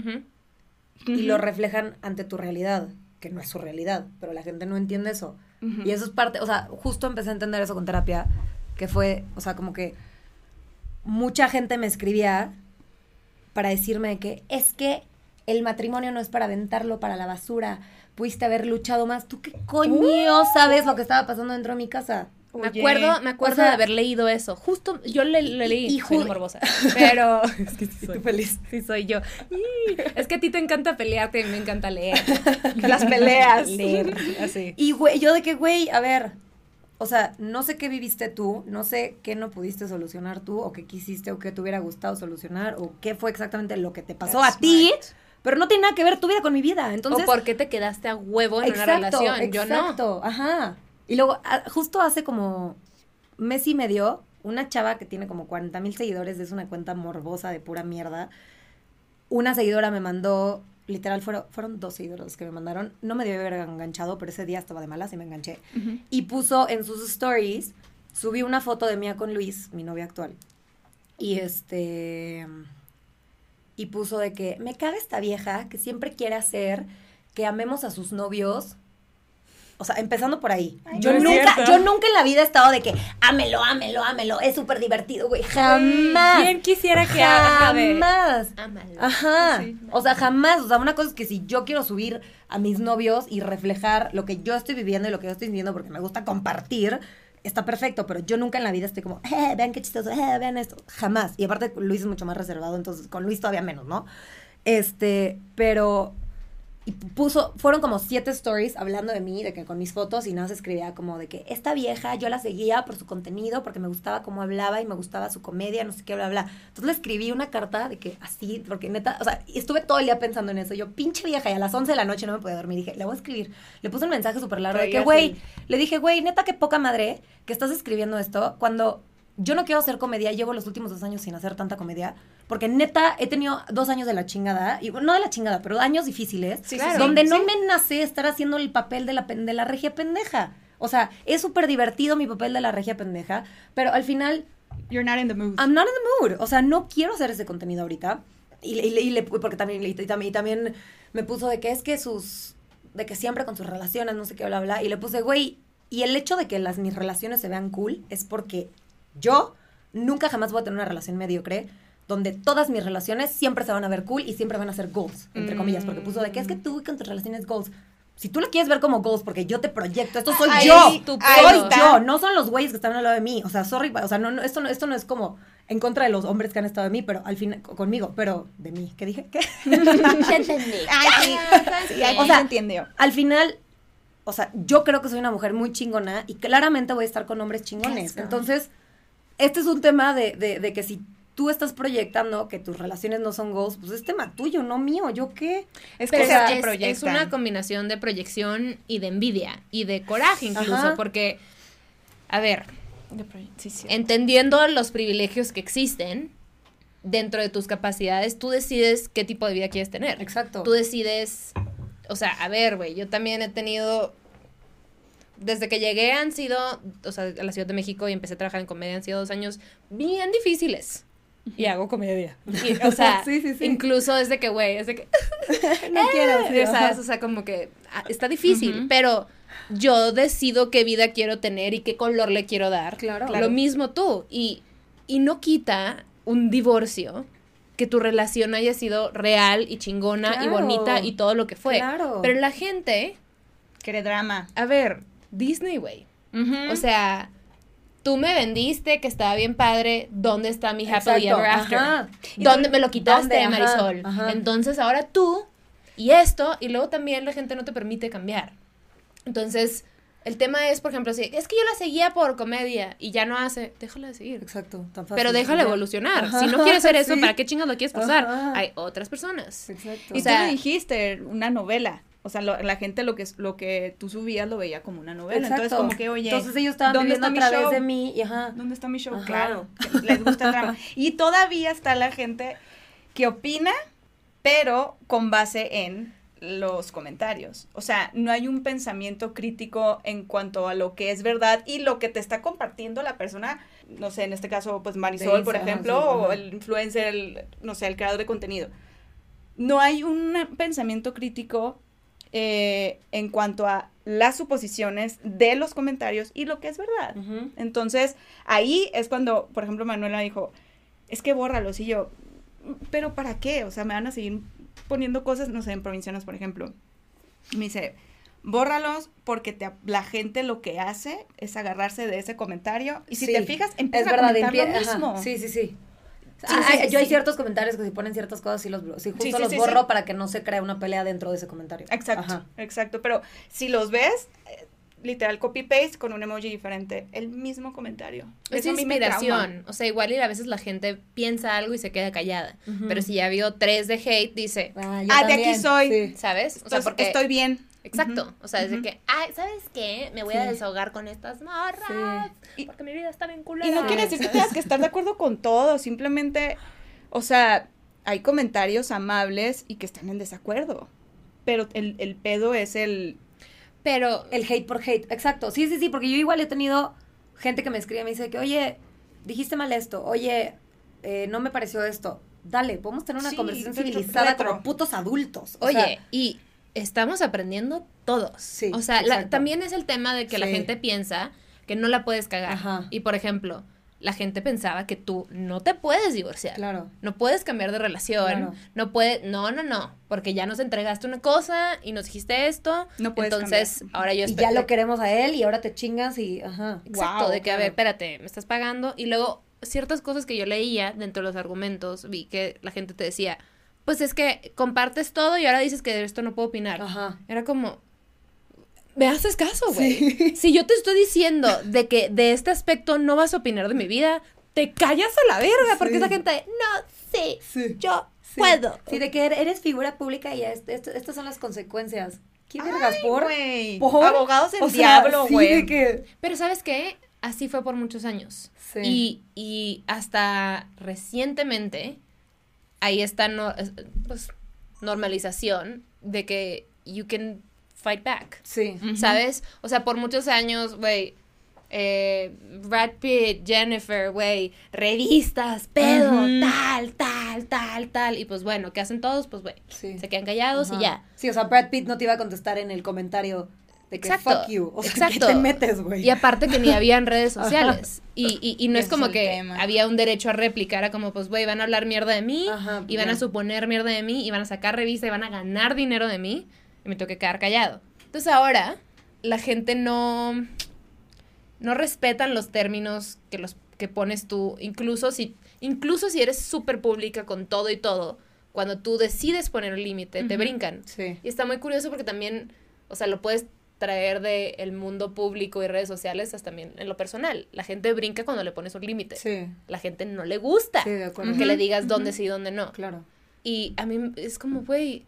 y lo reflejan ante tu realidad, que no es su realidad, pero la gente no entiende eso. Y eso es parte, o sea, justo empecé a entender eso con terapia, que fue, o sea, como que mucha gente me escribía para decirme que es que el matrimonio no es para aventarlo para la basura, pudiste haber luchado más. ¿Tú qué coño sabes lo que estaba pasando dentro de mi casa? Me Oye, acuerdo, me acuerdo o sea- de haber leído eso. Justo, yo le, le leí, Y- soy morbosa. <laughs> Pero <laughs> es que sí <laughs> soy, feliz. sí soy yo. Es que a ti te encanta pelearte y me encanta leer. Las peleas. Leer, así. Y güey, yo de que, güey, a ver, o sea, no sé qué viviste tú, no sé qué no pudiste solucionar tú, o qué quisiste, o qué te hubiera gustado solucionar, o qué fue exactamente lo que te pasó That's a ti, pero no tiene nada que ver tu vida con mi vida. Entonces, o por qué te quedaste a huevo en una relación. Yo no. exacto, ajá. Y luego, a- justo hace como mes y medio, una chava que tiene como 40 mil seguidores, es una cuenta morbosa de pura mierda. Una seguidora me mandó, literal, fueron, fueron dos seguidores los que me mandaron. No me debe haber enganchado, pero ese día estaba de malas y me enganché. Y puso en sus stories, subí una foto de mía con Luis, mi novia actual. Y este. Y puso de que me caga esta vieja que siempre quiere hacer que amemos a sus novios. O sea, empezando por ahí. Ay, yo, no nunca, yo nunca en la vida he estado de que ámelo, ámelo, ámelo. Es súper divertido, güey. Jamás. ¿Quién quisiera que haga de- Jamás. Ámalo. Ajá. Sí. O sea, jamás. O sea, una cosa es que si yo quiero subir a mis novios y reflejar lo que yo estoy viviendo y lo que yo estoy viviendo porque me gusta compartir, está perfecto. Pero yo nunca en la vida estoy como, eh, vean qué chistoso, eh, vean esto. Jamás. Y aparte, Luis es mucho más reservado, entonces con Luis todavía menos, ¿no? Este, pero. Y puso, fueron como siete stories hablando de mí, de que con mis fotos y nada se escribía como de que esta vieja yo la seguía por su contenido, porque me gustaba cómo hablaba y me gustaba su comedia, no sé qué, bla, bla. Entonces le escribí una carta de que así, porque neta, o sea, estuve todo el día pensando en eso. Yo, pinche vieja, y a las 11 de la noche no me podía dormir. Dije, le voy a escribir. Le puse un mensaje súper largo de que, güey, le dije, güey, neta, qué poca madre que estás escribiendo esto cuando yo no quiero hacer comedia, llevo los últimos dos años sin hacer tanta comedia, porque neta he tenido dos años de la chingada, y no de la chingada, pero años difíciles, Sí, Claro. sí. donde no Sí. me nace estar haciendo el papel de la, de la regia pendeja. O sea, es súper divertido mi papel de la regia pendeja, pero al final You're not in the mood. I'm not in the mood. O sea, no quiero hacer ese contenido ahorita. Y, le- y y le- porque también, y también, y también me puso de que es que sus, de que siempre con sus relaciones, no sé qué, bla, bla. Y le puse, güey, y el hecho de que las, mis relaciones se vean cool es porque yo nunca jamás voy a tener una relación mediocre donde todas mis relaciones siempre se van a ver cool y siempre van a ser goals, entre comillas, porque puso de que es que tú con tus relaciones goals. Si tú lo quieres ver como goals, porque yo te proyecto, esto soy Ahí, yo, tu soy yo, no son los güeyes que están al lado de mí. O sea, sorry, o sea, no, no, esto, no, esto no es como en contra de los hombres que han estado de mí, pero al fin, conmigo, pero de mí. ¿Qué dije? ¿Qué? <laughs> Ay, sí. O sea, se entiende. Al final, o sea, yo creo que soy una mujer muy chingona y claramente voy a estar con hombres chingones. Entonces, este es un tema de, de, de que si tú estás proyectando que tus relaciones no son goals, pues es tema tuyo, no mío. ¿Yo qué? Es Pero que es, una combinación de proyección y de envidia y de coraje incluso, Ajá. porque, a ver, Sí, sí. entendiendo los privilegios que existen dentro de tus capacidades, tú decides qué tipo de vida quieres tener. Exacto. Tú decides, o sea, a ver, güey, yo también he tenido, desde que llegué han sido, o sea, a la Ciudad de México y empecé a trabajar en comedia, han sido dos años bien difíciles. Y hago comedia. Y, o sea, <laughs> Sí, sí, sí. incluso desde que, güey, desde que... <laughs> no quiero. <laughs> Eh, ¿sabes? O sea, como que ah, está difícil, Ujú. pero yo decido qué vida quiero tener y qué color le quiero dar. Claro. Lo Claro. mismo tú. Y, y no quita un divorcio que tu relación haya sido real y chingona y Claro. bonita y todo lo que fue. Claro. Pero la gente, Quiere drama. a ver, Disney, güey. O sea, tú me vendiste que estaba bien padre, ¿dónde está mi happily Exacto, ever after? ajá. ¿Y ¿Dónde me lo quitaste, dónde? Marisol? ajá. Entonces ahora tú y esto, y luego también la gente no te permite cambiar. Entonces, el tema es, por ejemplo, si es que yo la seguía por comedia y ya no hace, déjala de seguir. Exacto, tan fácil. Pero déjala evolucionar. Ajá, Si no quieres hacer <laughs> eso. ¿para qué chingados lo quieres forzar? Ajá. Hay otras personas. Exacto. Y O sea- tú lo dijiste, una novela. O sea, lo- la gente lo que, lo que tú subías lo veía como una novela. Entonces, como que, oye, Entonces ellos estaban ¿dónde viviendo a está mi través show? de mí y ajá. ¿Dónde está mi show? Ajá. Claro, les gusta el drama. Y todavía está la gente que opina, pero con base en los comentarios. O sea, no hay un pensamiento crítico en cuanto a lo que es verdad y lo que te está compartiendo la persona, no sé, en este caso, pues Marisol, por ejemplo, ajá, sí, o el influencer, el, no sé, el creador de contenido. No hay un pensamiento crítico eh, en cuanto a las suposiciones de los comentarios y lo que es verdad. Entonces, ahí es cuando, por ejemplo, Manuela dijo, es que bórralos. Y yo, ¿pero para qué? O sea, me van a seguir poniendo cosas, no sé, en provincianos, por ejemplo. Me dice, bórralos porque te, la gente lo que hace es agarrarse de ese comentario. Y si Sí, te fijas, empieza es verdad, a comentar lo ajá, mismo. Sí, sí, sí. Sí, Ah, sí, hay- sí, yo hay ciertos comentarios que si ponen ciertas cosas sí los sí, justo los borro para que no se crea una pelea dentro de ese comentario. Exacto, Ajá. exacto. Pero si los ves, eh, literal copy-paste con un emoji diferente, el mismo comentario. Es Eso inspiración. O sea, igual y a veces la gente piensa algo y se queda callada. Pero si ya vio tres de hate, dice, Ah, yo Ah, de aquí soy. sí. ¿sabes? O sea, porque... estoy bien. Exacto. O sea, desde que, ay, ¿sabes qué? Me voy a desahogar con estas morras. Sí. Porque mi vida está bien culera. Y no quiere decir que tengas que estar de acuerdo con todo, simplemente, o sea, hay comentarios amables y que están en desacuerdo. Pero el, el pedo es el... Pero... El hate por hate, exacto. Sí, sí, sí, porque yo igual he tenido gente que me escribe y me dice que, oye, dijiste mal esto, oye, eh, no me pareció esto. Dale, podemos tener una Sí, conversación civilizada como putos adultos. O Oye, sea, y estamos aprendiendo todos. Sí, o sea, la- también es el tema de que la gente piensa que no la puedes cagar. Ajá. Y por ejemplo, la gente pensaba que tú no te puedes divorciar. claro. No puedes cambiar de relación. Claro. No puedes, no, no, no, porque ya nos entregaste una cosa y nos dijiste esto. No puedes entonces, cambiar. ahora yo Y espe- ya lo queremos a él y ahora te chingas y, ajá. Exacto, Wow, de que, a ver, espérate, me estás pagando. Y luego, ciertas cosas que yo leía dentro de los argumentos, vi que la gente te decía, pues es que compartes todo y ahora dices que de esto no puedo opinar. Ajá. Era como, me haces caso, güey. Si yo te estoy diciendo de que de este aspecto no vas a opinar de mi vida, te callas a la verga, porque Sí. esa gente, no, sí, Sí. yo Sí. puedo. Sí, de que er- eres figura pública y est- est- estas son las consecuencias. ¿Qué vergas por? Abogados O sea, diablo, güey. que... Pero ¿sabes qué? Así fue por muchos años. Sí. Y, y hasta recientemente, ahí está no, pues, normalización de que you can fight back. Sí. ¿Sabes? O sea, por muchos años, güey, eh, Brad Pitt, Jennifer, güey, revistas, pedo, tal, tal, tal, tal. Y pues bueno, ¿qué hacen todos? Pues, güey, Sí. se quedan callados y ya. Sí, o sea, Brad Pitt no te iba a contestar en el comentario de que Exacto. fuck you. O sea, Exacto. ¿qué te metes, güey? Y aparte que ni habían redes sociales. Y, y, y no es como que tema. había un derecho a réplica, era como, pues, güey, van a hablar mierda de mí, Ajá, y van a suponer mierda de mí, y van a sacar revista, y van a ganar dinero de mí, y me tengo que quedar callado. Entonces ahora, la gente no, no respetan los términos que los que pones tú, incluso si, incluso si eres súper pública con todo y todo, cuando tú decides poner un límite, te brincan. Sí. Y está muy curioso porque también, o sea, lo puedes traer del el mundo público y redes sociales hasta también en lo personal. La gente brinca cuando le pones un límite. Sí. La gente no le gusta Sí, de acuerdo. que le digas dónde sí y dónde no. Claro. Y a mí es como, güey,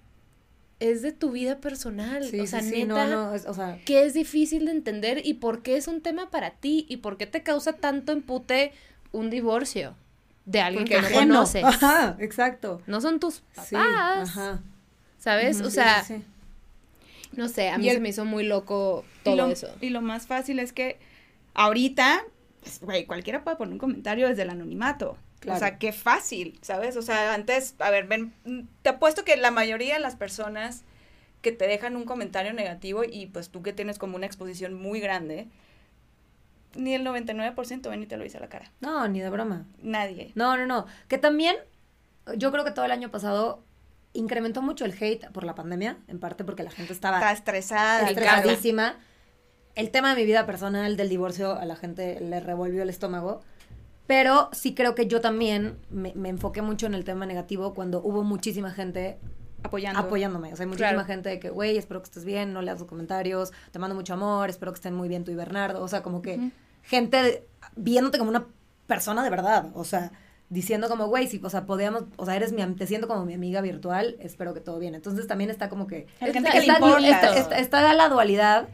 es de tu vida personal. Sí, o sea, sí, neta, no, no, es- o sea, que es difícil de entender y por qué es un tema para ti y por qué te causa tanto empute un divorcio de alguien porque que no ajeno. conoces. <laughs> Ajá, exacto. No son tus papás, Sí, ajá. ¿sabes? O sea, sí, sí. no sé, a mí el- se me hizo muy loco y todo lo, eso. Y lo más fácil es que ahorita, pues, güey, cualquiera puede poner un comentario desde el anonimato. Claro. O sea, qué fácil, ¿sabes? O sea, antes, a ver, ven, te apuesto que la mayoría de las personas que te dejan un comentario negativo y pues tú que tienes como una exposición muy grande, ni el 99% ven y te lo dice a la cara. No, ni de broma. Nadie. No, no, no. Que también, yo creo que todo el año pasado incrementó mucho el hate por la pandemia, en parte porque la gente estaba Está estresada. Estresadísima. el tema de mi vida personal del divorcio a la gente le revolvió el estómago. Pero sí creo que yo también me, me enfoqué mucho en el tema negativo cuando hubo muchísima gente Apoyando. apoyándome. O sea, hay muchísima Claro. gente de que, güey, espero que estés bien, no leas los comentarios, te mando mucho amor, espero que estén muy bien tú y Bernardo. O sea, como que gente de- viéndote como una persona de verdad. O sea, diciendo como, güey, si, o sea, podíamos, o sea, eres mi, te siento como mi amiga virtual, espero que todo bien. Entonces también está como que... Hay gente Está- que le está, importa. está- está- está la dualidad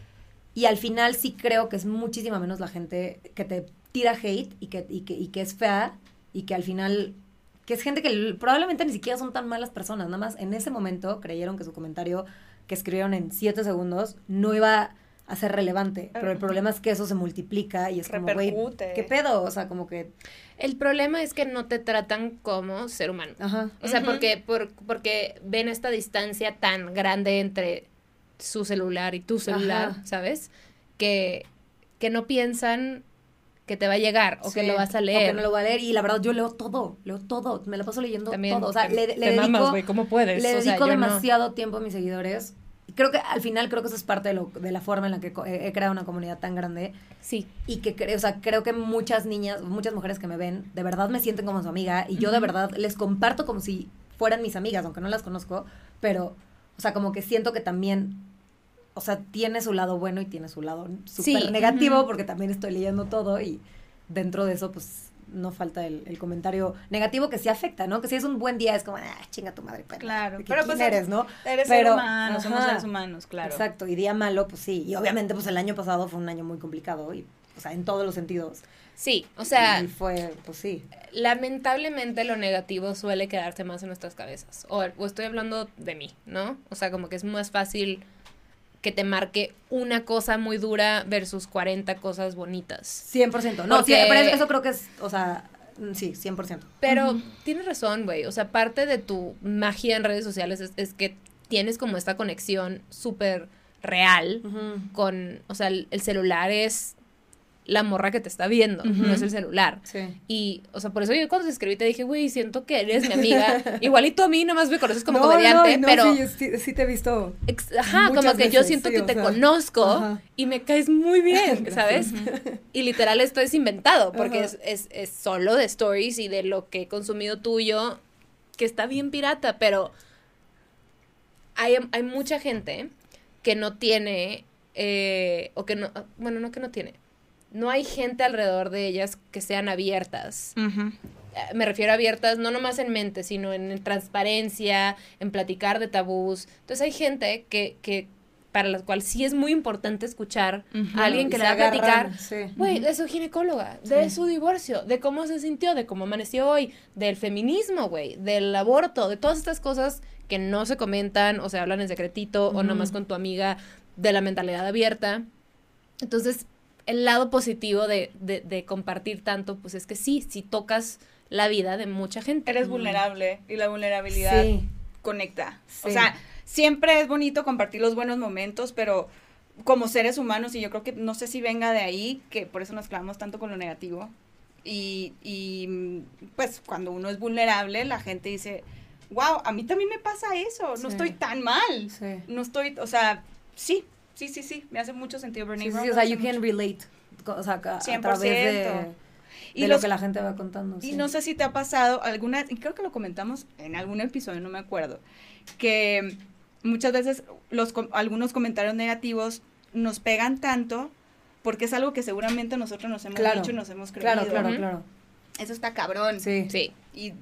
y al final sí creo que es muchísima menos la gente que te tira hate y que, y que, y que es fea y que al final que es gente que probablemente ni siquiera son tan malas personas, nada más en ese momento creyeron que su comentario que escribieron en siete segundos no iba a ser relevante, pero el problema es que eso se multiplica y es como, güey, Repercute. ¿qué pedo? O sea, como que, El problema es que no te tratan como ser humano. ajá. O sea, porque, por- porque ven esta distancia tan grande entre su celular y tu celular, Ajá. ¿sabes? Que, que no piensan que te va a llegar o que lo vas a O leer. que no lo voy a leer y la verdad yo leo todo, leo todo, me la paso leyendo También todo. O sea, te- le, le te dedico, mamas, güey, ¿cómo puedes? le O sea, dedico no. demasiado tiempo a mis seguidores. Creo que al final creo que eso es parte de, lo, de la forma en la que co- he, he creado una comunidad tan grande Sí, y que creo, o sea, creo que muchas niñas, muchas mujeres que me ven, de verdad me sienten como su amiga y yo de verdad les comparto como si fueran mis amigas, aunque no las conozco, pero, o sea, como que siento que también, o sea, tiene su lado bueno y tiene su lado súper Sí, negativo porque también estoy leyendo todo y dentro de eso, pues, no falta el, el comentario negativo que sí afecta, ¿no? Que si es un buen día es como, ah, chinga tu madre, perra, Claro, ¿de qué- pero pues, eres, ¿no? Eres Pero, ser humano, somos seres humanos, claro. Exacto, y día malo, pues sí. Y obviamente, pues el año pasado fue un año muy complicado, y, o sea, en todos los sentidos. sí, o sea, y fue, pues sí. lamentablemente lo negativo suele quedarse más en nuestras cabezas. O, o estoy hablando de mí, ¿no? O sea, como que es más fácil que te marque una cosa muy dura versus 40 cosas bonitas. 100%. No, Porque- sí, pero eso, eso creo que es, o sea, mm, sí, 100%. Pero tienes razón, güey. O sea, parte de tu magia en redes sociales es, es que tienes como esta conexión súper real con, o sea, el, el celular es la morra que te está viendo, no es el celular. Sí. Y, o sea, por eso yo cuando te escribí te dije, güey, siento que eres mi amiga. <laughs> Igualito a mí, nomás me conoces como No, comediante, no, no, pero... Sí, sí, sí te he visto. ajá, como que yo siento sí, que te sea, conozco ajá. y me caes muy bien, <laughs> ¿sabes? <laughs> Y literal esto es inventado, porque es, es, es solo de stories y de lo que he consumido tuyo, que está bien pirata, pero hay, hay mucha gente que no tiene, eh, o que no, bueno, no que no tiene, no hay gente alrededor de ellas que sean abiertas. Eh, Me refiero a abiertas no nomás en mente, sino en, en transparencia, en platicar de tabús. Entonces hay gente que, que para la cual sí es muy importante escuchar a alguien que le va a platicar, sí. güey, de su ginecóloga, de Sí. su divorcio, de cómo se sintió, de cómo amaneció hoy, del feminismo, güey, del aborto, de todas estas cosas que no se comentan o se hablan en secretito o nomás con tu amiga de la mentalidad abierta. Entonces, el lado positivo de, de, de compartir tanto, pues es que sí, sí tocas la vida de mucha gente. Eres vulnerable y la vulnerabilidad Sí. conecta. O sea, siempre es bonito compartir los buenos momentos, pero como seres humanos, y yo creo que no sé si venga de ahí, que por eso nos clavamos tanto con lo negativo. Y, y mm, pues cuando uno es vulnerable, la gente dice, wow, a mí también me pasa eso, no Sí. estoy tan mal. Sí. No estoy, o sea, sí, sí, sí, sí, me hace mucho sentido, Bernie Sí, o sea, you can mucho. relate. co- O sea, a, a 100%. través de, Y de los- lo que la gente va contando. Y sí. no sé si te ha pasado alguna, y creo que lo comentamos en algún episodio, no me acuerdo, que muchas veces los com- algunos comentarios negativos nos pegan tanto porque es algo que seguramente nosotros nos hemos Claro. dicho y nos hemos creído. Claro, claro, claro. Eso está cabrón. Sí. Sí. Y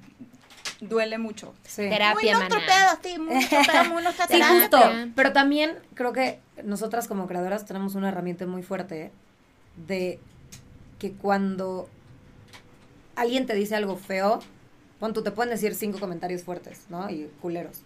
duele mucho. sí. Terapia, muy pedo, <laughs> sí, mucho pedo, muy nuestra Sí, terapia. justo. Pero también creo que nosotras como creadoras tenemos una herramienta muy fuerte de que cuando alguien te dice algo feo, pon tú, te pueden decir cinco comentarios fuertes, ¿no? Y culeros.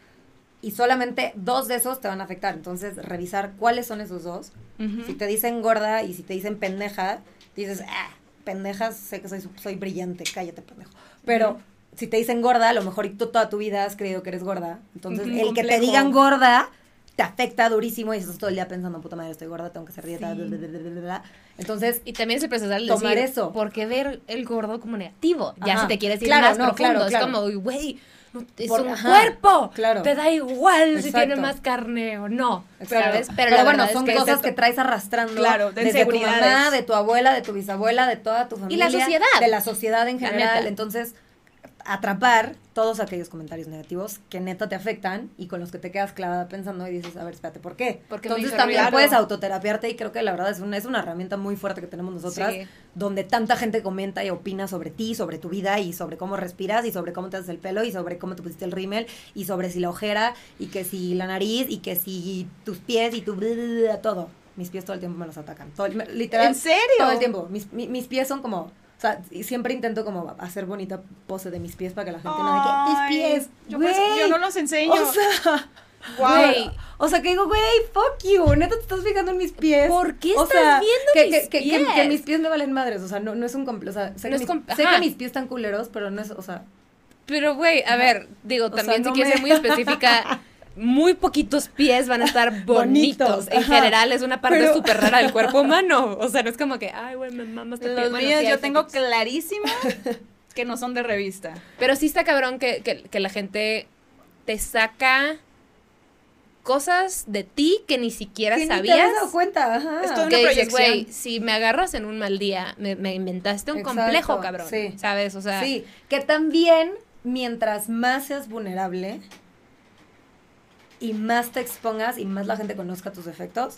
Y solamente dos de esos te van a afectar. Entonces, revisar cuáles son esos dos. Ujú. Si te dicen gorda y si te dicen pendeja, dices, ah, pendejas, sé que soy, soy brillante, cállate, pendejo. Pero Ujú. Si te dicen gorda, a lo mejor y tú toda tu vida has creído que eres gorda. Entonces, el que te digan gorda te afecta durísimo y estás todo el día pensando, puta madre, estoy gorda, tengo que hacer dieta, Sí. bla, bla, bla. Entonces, Y también es el procesar el Tomar decir, eso. ¿por qué ver el gordo como negativo? Ya Ajá. si te quieres ir Claro, más no, profundo, claro, es como, güey, no, es Por- un ajá, cuerpo. claro. Te da igual si tiene más carne o no. Exacto. ¿Sabes? Pero, bueno, son es que cosas es- que traes arrastrando Claro, de desde tu mamá, de tu abuela, de tu bisabuela, de toda tu familia. la sociedad. De la sociedad en general. Entonces, atrapar todos aquellos comentarios negativos que neta te afectan y con los que te quedas clavada pensando y dices, a ver, espérate, ¿por qué? ¿Por qué me Entonces también ruido? puedes autoterapiarte y creo que la verdad es una, es una herramienta muy fuerte que tenemos nosotras, Sí. donde tanta gente comenta y opina sobre ti, sobre tu vida y sobre cómo respiras y sobre cómo te haces el pelo y sobre cómo te pusiste el rímel y sobre si la ojera y que si la nariz y que si tus pies y tu todo. Mis pies todo el tiempo me los atacan. Todo el- literal. ¿En serio? Todo el tiempo. Mis, mi- mis pies son como. O sea, y siempre intento como hacer bonita pose de mis pies para que la gente no diga, tus Ay, pies. Yo, güey". pues, no los enseño. O sea. <laughs> Güey, o sea, que digo, güey, fuck you, neta te estás fijando en mis pies. ¿Por qué o estás sea, viendo que, mis que, que- que- pies? que mis pies me valen madres, o sea, no, no es un completo, o sea, sé, No que, mis, sé que mis pies están culeros, pero no es, o sea, Pero, güey, a ver, digo, O también sea, si no quieres ser muy específica, <laughs> muy poquitos pies van a estar <laughs> bonitos. Bonitos, En ajá. general, es una parte Pero- súper rara del cuerpo <laughs> humano. O sea, no es como que, ay, güey, me mamas este pie. Los Bueno, míos sí yo tengo fetiches. clarísimo <laughs> que no son de revista. Pero sí está cabrón que, que, que la gente te saca cosas de ti que ni siquiera que ni te sabías. habías dado cuenta, ajá. Estoy- que una dices, güey, si me agarras en un mal día, me, me inventaste un Exacto, complejo, cabrón. sí. ¿Sabes? O sea, Sí, que también mientras más seas vulnerable y más te expongas y más la gente conozca tus efectos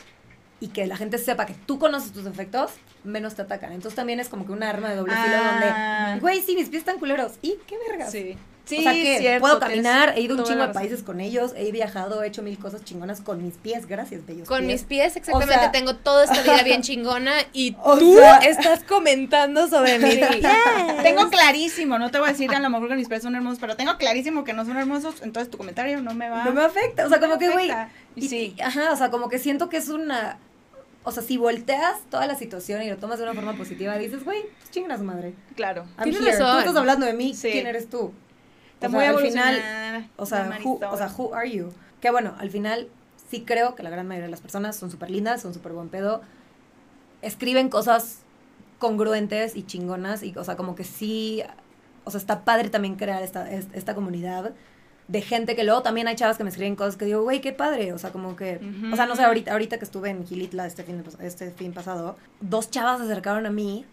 y que la gente sepa que tú conoces tus efectos, menos te atacan. Entonces también es como que un arma de doble filo Ah. donde, güey, sí, mis pies están culeros. ¿Y qué vergas? Sí. O sea que cierto, puedo caminar, he ido a un chingo de países con ellos, he viajado, he hecho mil cosas chingonas con mis pies, gracias, bellos Con mis pies, exactamente, O sea- tengo toda esta vida <laughs> bien chingona y tú sea- estás comentando sobre <laughs> día. Tengo clarísimo, no te voy a decir a lo mejor que mis pies son hermosos, pero tengo clarísimo que no son hermosos, entonces tu comentario no me va. No me afecta, o sea, No como que, güey. sí. y- Ajá, o sea, como que siento que es una. O sea, si volteas toda la situación y lo tomas de una forma positiva, dices, güey, pues su madre. Claro. I'm Tienes here. razón. Tú estás hablando de mí, Sí. ¿quién eres tú? Está O muy sea, al final, o sea, who, o sea, who are you? Que bueno, al final sí creo que la gran mayoría de las personas son súper lindas, son súper buen pedo, escriben cosas congruentes y chingonas y, o sea, como que sí, o sea, está padre también crear esta, es- esta comunidad de gente que luego también hay chavas que me escriben cosas que digo, güey, qué padre, o sea, como que, o sea, no sé, ahorita, ahorita que estuve en Gilitla este fin, de este fin pasado, dos chavas se acercaron a mí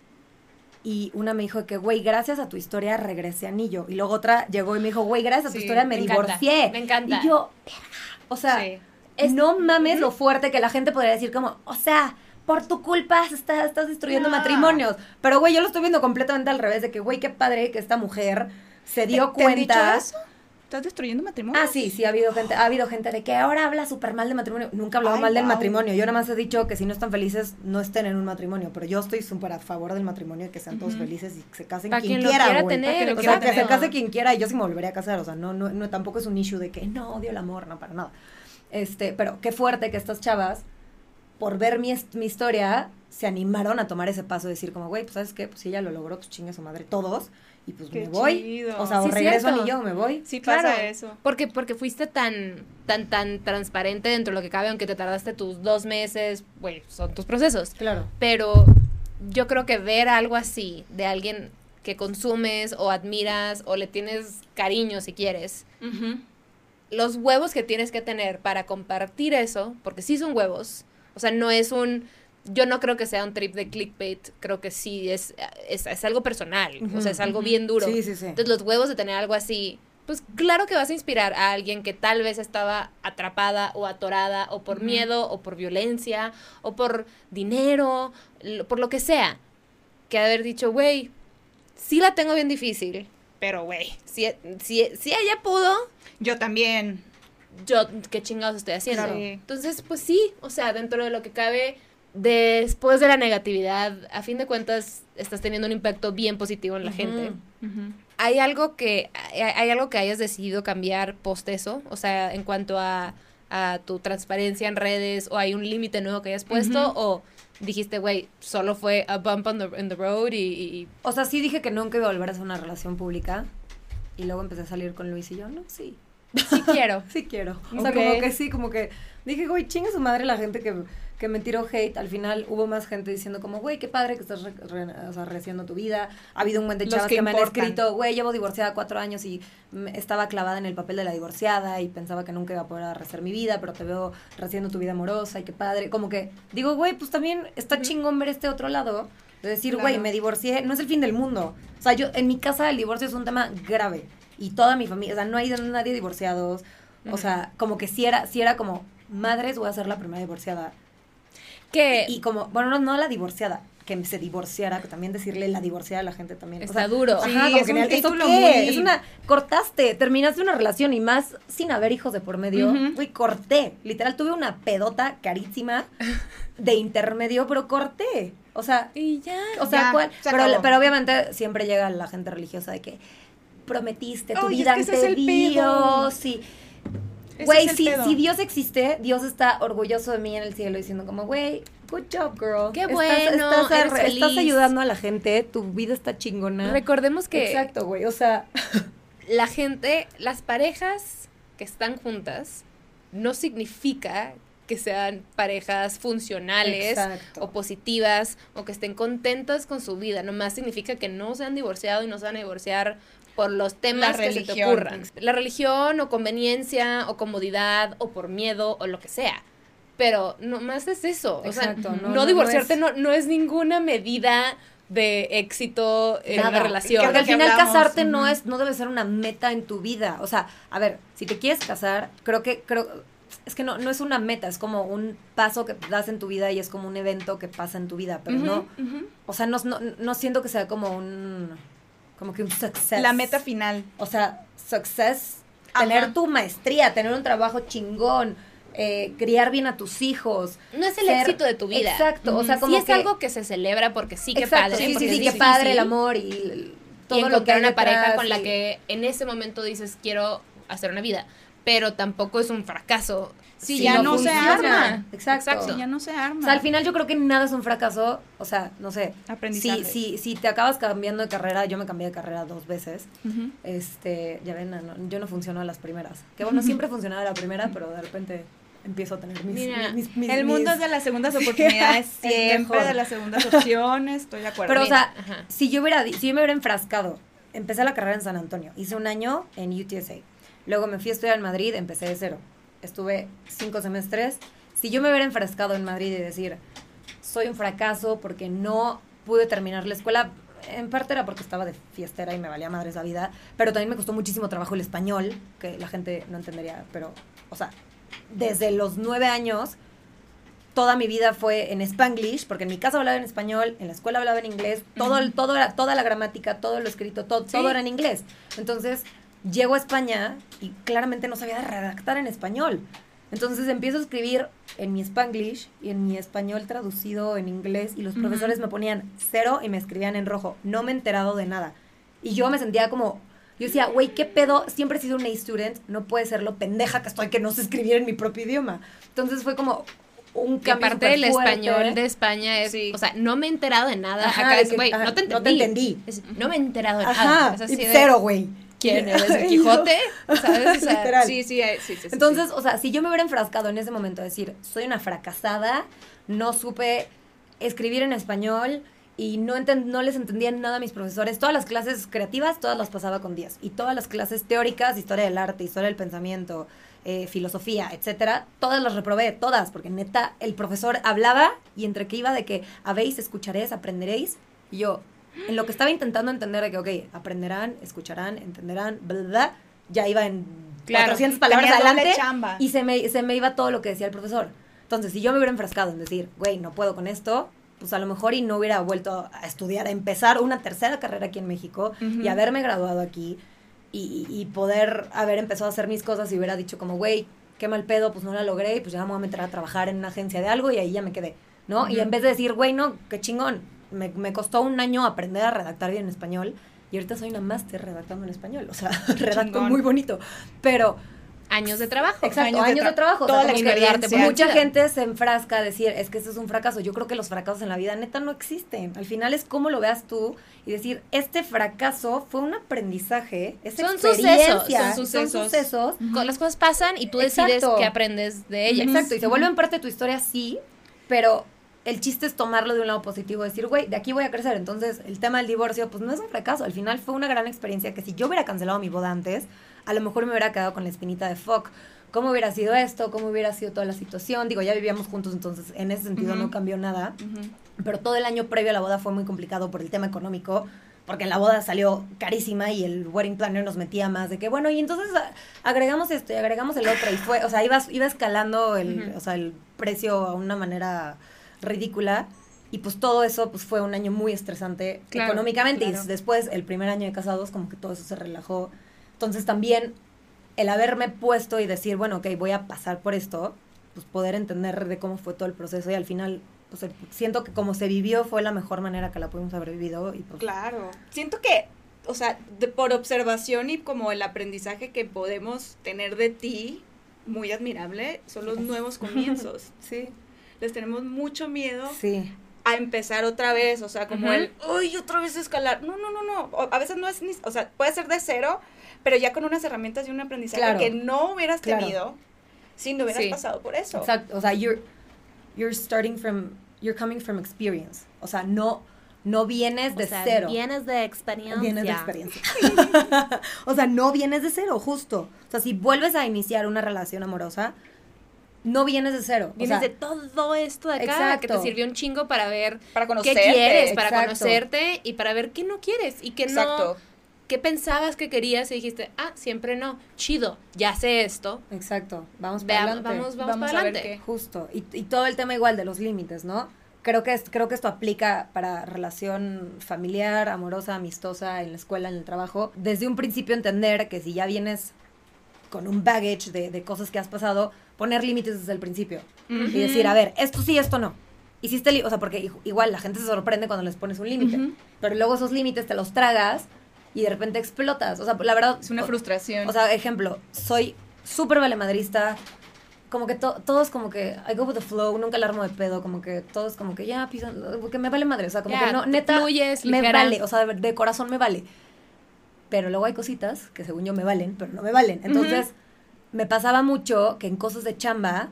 y una me dijo que, güey, gracias a tu historia regresé Anillo. Y luego otra llegó y me dijo, güey, gracias a tu Sí, historia me, me encanta, divorcié. me encanta. Y yo, o sea, Sí. es- no mames lo fuerte que la gente podría decir como, o sea, por tu culpa estás, estás destruyendo No. matrimonios. Pero, güey, yo lo estoy viendo completamente al revés, de que, güey, qué padre que esta mujer se dio ¿Te han dicho cuenta. eso? ¿Estás destruyendo matrimonio? Ah, sí, sí, ha habido gente, ha habido gente de que ahora habla súper mal de matrimonio. Nunca he hablado Ay, mal del guau. matrimonio. Yo nada más he dicho que si no están felices, no estén en un matrimonio. Pero yo estoy súper a favor del matrimonio y que sean todos Ujú. felices y que se casen Pa' quien, quien quiera, quiera güey. tener, lo O quiera sea, que se tener. case quien quiera y yo sí me volvería a casar. O sea, no, no, no, tampoco es un issue de que no odio el amor, no, para nada. Este, pero qué fuerte que estas chavas, por ver mi, mi historia, se animaron a tomar ese paso de decir como, güey, pues sabes qué, pues si ella lo logró, pues chingue a su madre todos. Y pues Qué me voy. chido. O sea, o Sí, regreso cierto. yo, me voy. Sí Claro. pasa eso. Porque, porque fuiste tan, tan, tan transparente dentro de lo que cabe, aunque te tardaste tus dos meses, güey, son tus procesos. Claro. Pero yo creo que ver algo así de alguien que consumes o admiras o le tienes cariño si quieres, los huevos que tienes que tener para compartir eso, porque sí son huevos, o sea, no es un, yo no creo que sea un trip de clickbait, creo que sí es, es, es algo personal, o sea, es algo bien duro. Sí, sí, sí. Entonces los huevos de tener algo así, pues claro que vas a inspirar a alguien que tal vez estaba atrapada o atorada o por miedo o por violencia o por dinero, lo- por lo que sea, que haber dicho, güey, sí la tengo bien difícil, pero güey, si, si, si ella pudo, Yo también. yo qué chingados estoy haciendo. Entonces, pues sí, o sea, dentro de lo que cabe, después de la negatividad, a fin de cuentas, estás teniendo un impacto bien positivo en la gente. ¿Hay algo que hay, hay algo que hayas decidido cambiar post eso? O sea, en cuanto a, a tu transparencia en redes, o hay un límite nuevo que hayas puesto, o dijiste, güey, solo fue a bump on the, in the road y, y- O sea, sí dije que nunca iba a volver a hacer una relación pública. Y luego empecé a salir con Luis y yo, no, sí. Sí quiero. <laughs> sí quiero. O sea, como que sí, como que dije, güey, chinga su madre la gente que, que me tiró hate. Al final hubo más gente diciendo como, güey, qué padre que estás re, re- o sea, rehaciendo tu vida. Ha habido un buen de chavas que que, me han escrito, güey, llevo divorciada cuatro años y estaba clavada en el papel de la divorciada y pensaba que nunca iba a poder rehacer mi vida, pero te veo rehaciendo tu vida amorosa y qué padre. Como que digo, güey, pues también está chingón ver este otro lado. De decir, güey, Claro. me divorcié, no es el fin del mundo. O sea, yo, en mi casa el divorcio es un tema grave. Y toda mi familia, o sea, no hay nadie divorciados. O sea, como que si era, si era como, madres, voy a ser la primera divorciada. Que Y como, bueno, no, no la divorciada, que se divorciara, que también decirle la divorciada a la gente también. o está sea, duro. Sí, Ajá, como es que un ni al- ¿eso qué? muy- Es una, cortaste, terminaste una relación y más sin haber hijos de por medio. Güey, corté. Literal, tuve una pedota carísima de intermedio, pero corté. O sea, Y ya. o sea, Ya, ¿cuál? se Pero, obviamente siempre llega la gente religiosa de que prometiste tu Ay, es vida que ese ante es el pedo. Dios. Güey, es si, si Dios existe, Dios está orgulloso de mí en el cielo diciendo como, güey, good job, girl. Qué Estás- bueno, Estás, eres estás feliz. ayudando a la gente, tu vida está chingona. Recordemos que Exacto, güey. O sea, <laughs> la gente, las parejas que están juntas, no significa que sean parejas funcionales Exacto. o positivas o que estén contentas con su vida. Nomás significa que no se han divorciado y no se van a divorciar por los temas La que se te ocurran. La religión o conveniencia o comodidad o por miedo o lo que sea. Pero nomás es eso. Exacto, o sea, no- no, no- no divorciarte es- no, no es ninguna medida de éxito en Nada. una relación. Porque al final hablamos, casarte no es, no debe ser una meta en tu vida. O sea, a ver, si te quieres casar, creo que, creo, es que no, no es una meta, es como un paso que das en tu vida y es como un evento que pasa en tu vida, pero no, o sea, no, no, no siento que sea como un, como que un success. La meta final. O sea, success, Ajá. tener tu maestría, tener un trabajo chingón, eh, criar bien a tus hijos. No es el ser- éxito de tu vida. Exacto, o sea, Sí como es que- algo que se celebra porque sí que Exacto, padre. sí, sí, sí, es que padre el amor y el- Y todo lo que hay una pareja con la que en ese momento dices quiero hacer una vida, pero tampoco es un fracaso. Si ya no, se arma. Exacto. Exacto. Sí, ya no se arma. O sea, al final yo creo que nada es un fracaso, o sea, no sé. Aprendizaje. Si, si, si te acabas cambiando de carrera, yo me cambié de carrera dos veces. Este, ya ven, no, yo no funciono a las primeras. Que <laughs> bueno, siempre funcionaba a la primera, pero de repente empiezo a tener mis... Mira, mis- mis- El mundo mis- es de las segundas <laughs> oportunidades, Es siempre de las segundas opciones, estoy de acuerdo. Pero, o sea, Ajá. si yo hubiera, si yo me hubiera enfrascado, empecé la carrera en San Antonio, hice un año en UTSA, luego me fui a estudiar en Madrid, empecé de cero, estuve cinco semestres. Si yo me hubiera enfrascado en Madrid y decir, soy un fracaso porque no pude terminar la escuela, en parte era porque estaba de fiestera y me valía madres la vida, pero también me costó muchísimo trabajo el español, que la gente no entendería, pero, o sea, desde los nueve años toda mi vida fue en Spanglish, porque en mi casa hablaba en español, en la escuela hablaba en inglés, todo, todo era, toda la gramática, todo lo escrito, todo, todo era en inglés. Entonces, llego a España y claramente no sabía redactar en español. Entonces empiezo a escribir en mi Spanglish y en mi español traducido en inglés y los Ujú. profesores me ponían cero y me escribían en rojo. No me he enterado de nada. Y yo me sentía como, yo decía, güey, ¿qué pedo? Siempre he sido un A-student, no puede ser lo pendeja que estoy que no sé escribir en mi propio idioma. Entonces fue como un Que cambio aparte del español de España es, Sí. o sea, no me he enterado de nada. Ajá, Acá es, güey, no te entendí. no te entendí. Es, no me he enterado de Ajá, nada. Es así y cero, güey. ¿Quién eres? ¿El <laughs> Quijote? ¿Sabes? O <laughs> sea, Literal. Sí, sí, eh, sí, sí, sí, Entonces, o sea, si yo me hubiera enfrascado en ese momento a decir, soy una fracasada, no supe escribir en español y no, les entendía nada a mis profesores, todas las clases creativas, todas las pasaba con 10. Y todas las clases teóricas, historia del arte, historia del pensamiento, eh, filosofía, etcétera, todas las reprobé, todas, porque neta, el profesor hablaba y entre que iba de que habéis, escucharéis, aprenderéis, y yo, en lo que estaba intentando entender de que, ok, aprenderán, escucharán, entenderán, bla, bla, ya iba en Claro, 400 palabras adelante y se me, se me iba todo lo que decía el profesor. Entonces, si yo me hubiera enfrascado en decir, güey, no puedo con esto, pues a lo mejor y no hubiera vuelto a estudiar, a empezar una tercera carrera aquí en México Ujú. y haberme graduado aquí y, y poder haber empezado a hacer mis cosas y hubiera dicho como, güey, qué mal pedo, pues no la logré y pues ya me voy a meter a trabajar en una agencia de algo y ahí ya me quedé, ¿no? Y Ujú. en vez de decir, güey, no, qué chingón, me, me costó un año aprender a redactar bien en español y ahorita soy una máster redactando en español, o sea, <laughs> redacto chingón. muy bonito, pero años de trabajo. Exacto, Años años, de de, tra- trabajo. toda o sea, la que experiencia. Mucha gente se enfrasca a decir, es que eso es un fracaso. Yo creo que los fracasos en la vida neta no existen. Al final es cómo lo veas tú y decir, este fracaso fue un aprendizaje, es Son experiencia, sucesos, son sucesos. sucesos. Co- Las cosas pasan y tú decides Exacto. qué aprendes de ellas. Exacto, y se vuelven parte de tu historia, sí, pero el chiste es tomarlo de un lado positivo, decir, güey, de aquí voy a crecer. Entonces, el tema del divorcio, pues no es un fracaso. Al final fue una gran experiencia que si yo hubiera cancelado mi boda antes, a lo mejor me hubiera quedado con la espinita de fuck. ¿Cómo hubiera sido esto? ¿Cómo hubiera sido toda la situación? Digo, ya vivíamos juntos, entonces en ese sentido no cambió nada. Pero todo el año previo a la boda fue muy complicado por el tema económico, porque la boda salió carísima y el wedding planner nos metía más de que, bueno, y entonces a- agregamos esto y agregamos el otro y fue, o sea, iba, iba escalando el, o sea, el precio a una manera ridícula. Y pues todo eso pues fue un año muy estresante Claro, económicamente claro. y después el primer año de casados como que todo eso se relajó. Entonces también el haberme puesto y decir, bueno, ok, voy a pasar por esto, pues poder entender de cómo fue todo el proceso y al final, pues siento que como se vivió fue la mejor manera que la pudimos haber vivido y pues... Claro. Siento que, o sea, de- por observación y como el aprendizaje que podemos tener de ti, muy admirable, son los nuevos <laughs> comienzos. Sí, Les tenemos mucho miedo sí. a empezar otra vez, o sea, como el, uy, otra vez escalar. No, no, no, no. O- A veces no es ni, o sea, puede ser de cero, pero ya con unas herramientas y un aprendizaje Claro. que no hubieras Claro. tenido si no hubieras Sí. pasado por eso. Exacto, o sea, you're, you're starting from, you're coming from experience, o sea, no, no vienes de O sea, cero. Vienes de experiencia. Vienes de experiencia. <laughs> o sea, no vienes de cero, justo. O sea, si vuelves a iniciar una relación amorosa, no vienes de cero. O Vienes sea, de todo esto de acá Exacto. que te sirvió un chingo para ver Para qué quieres, para conocerte y para ver qué no quieres y qué Exacto. no, qué pensabas que querías y dijiste, ah, siempre no, chido, ya sé esto, Exacto, vamos para veamos, adelante. vamos, vamos, Vamos para a ver adelante. qué. Justo. Y, y todo el tema igual de los límites, ¿no? Creo que, es, creo que esto aplica para relación familiar, amorosa, amistosa, en la escuela, en el trabajo. Desde un principio entender que si ya vienes con un baggage de, de cosas que has pasado, poner límites desde el principio. Y decir, a ver, esto sí, esto no. Hiciste, o sea, porque igual la gente se sorprende cuando les pones un límite. Ujú. Pero luego esos límites te los tragas y de repente explotas. O sea, la verdad... Es una frustración. o sea, ejemplo, soy súper valemadrista. Como que to- todos como que I go with the flow, nunca la armo de pedo, como que todos como que ya pisan, porque me vale madre, o sea, como Ya, que no, neta, fluyes, me ligera. vale, o sea, de, de corazón me vale. Pero luego hay cositas que según yo me valen, pero no me valen. Entonces, me pasaba mucho que en cosas de chamba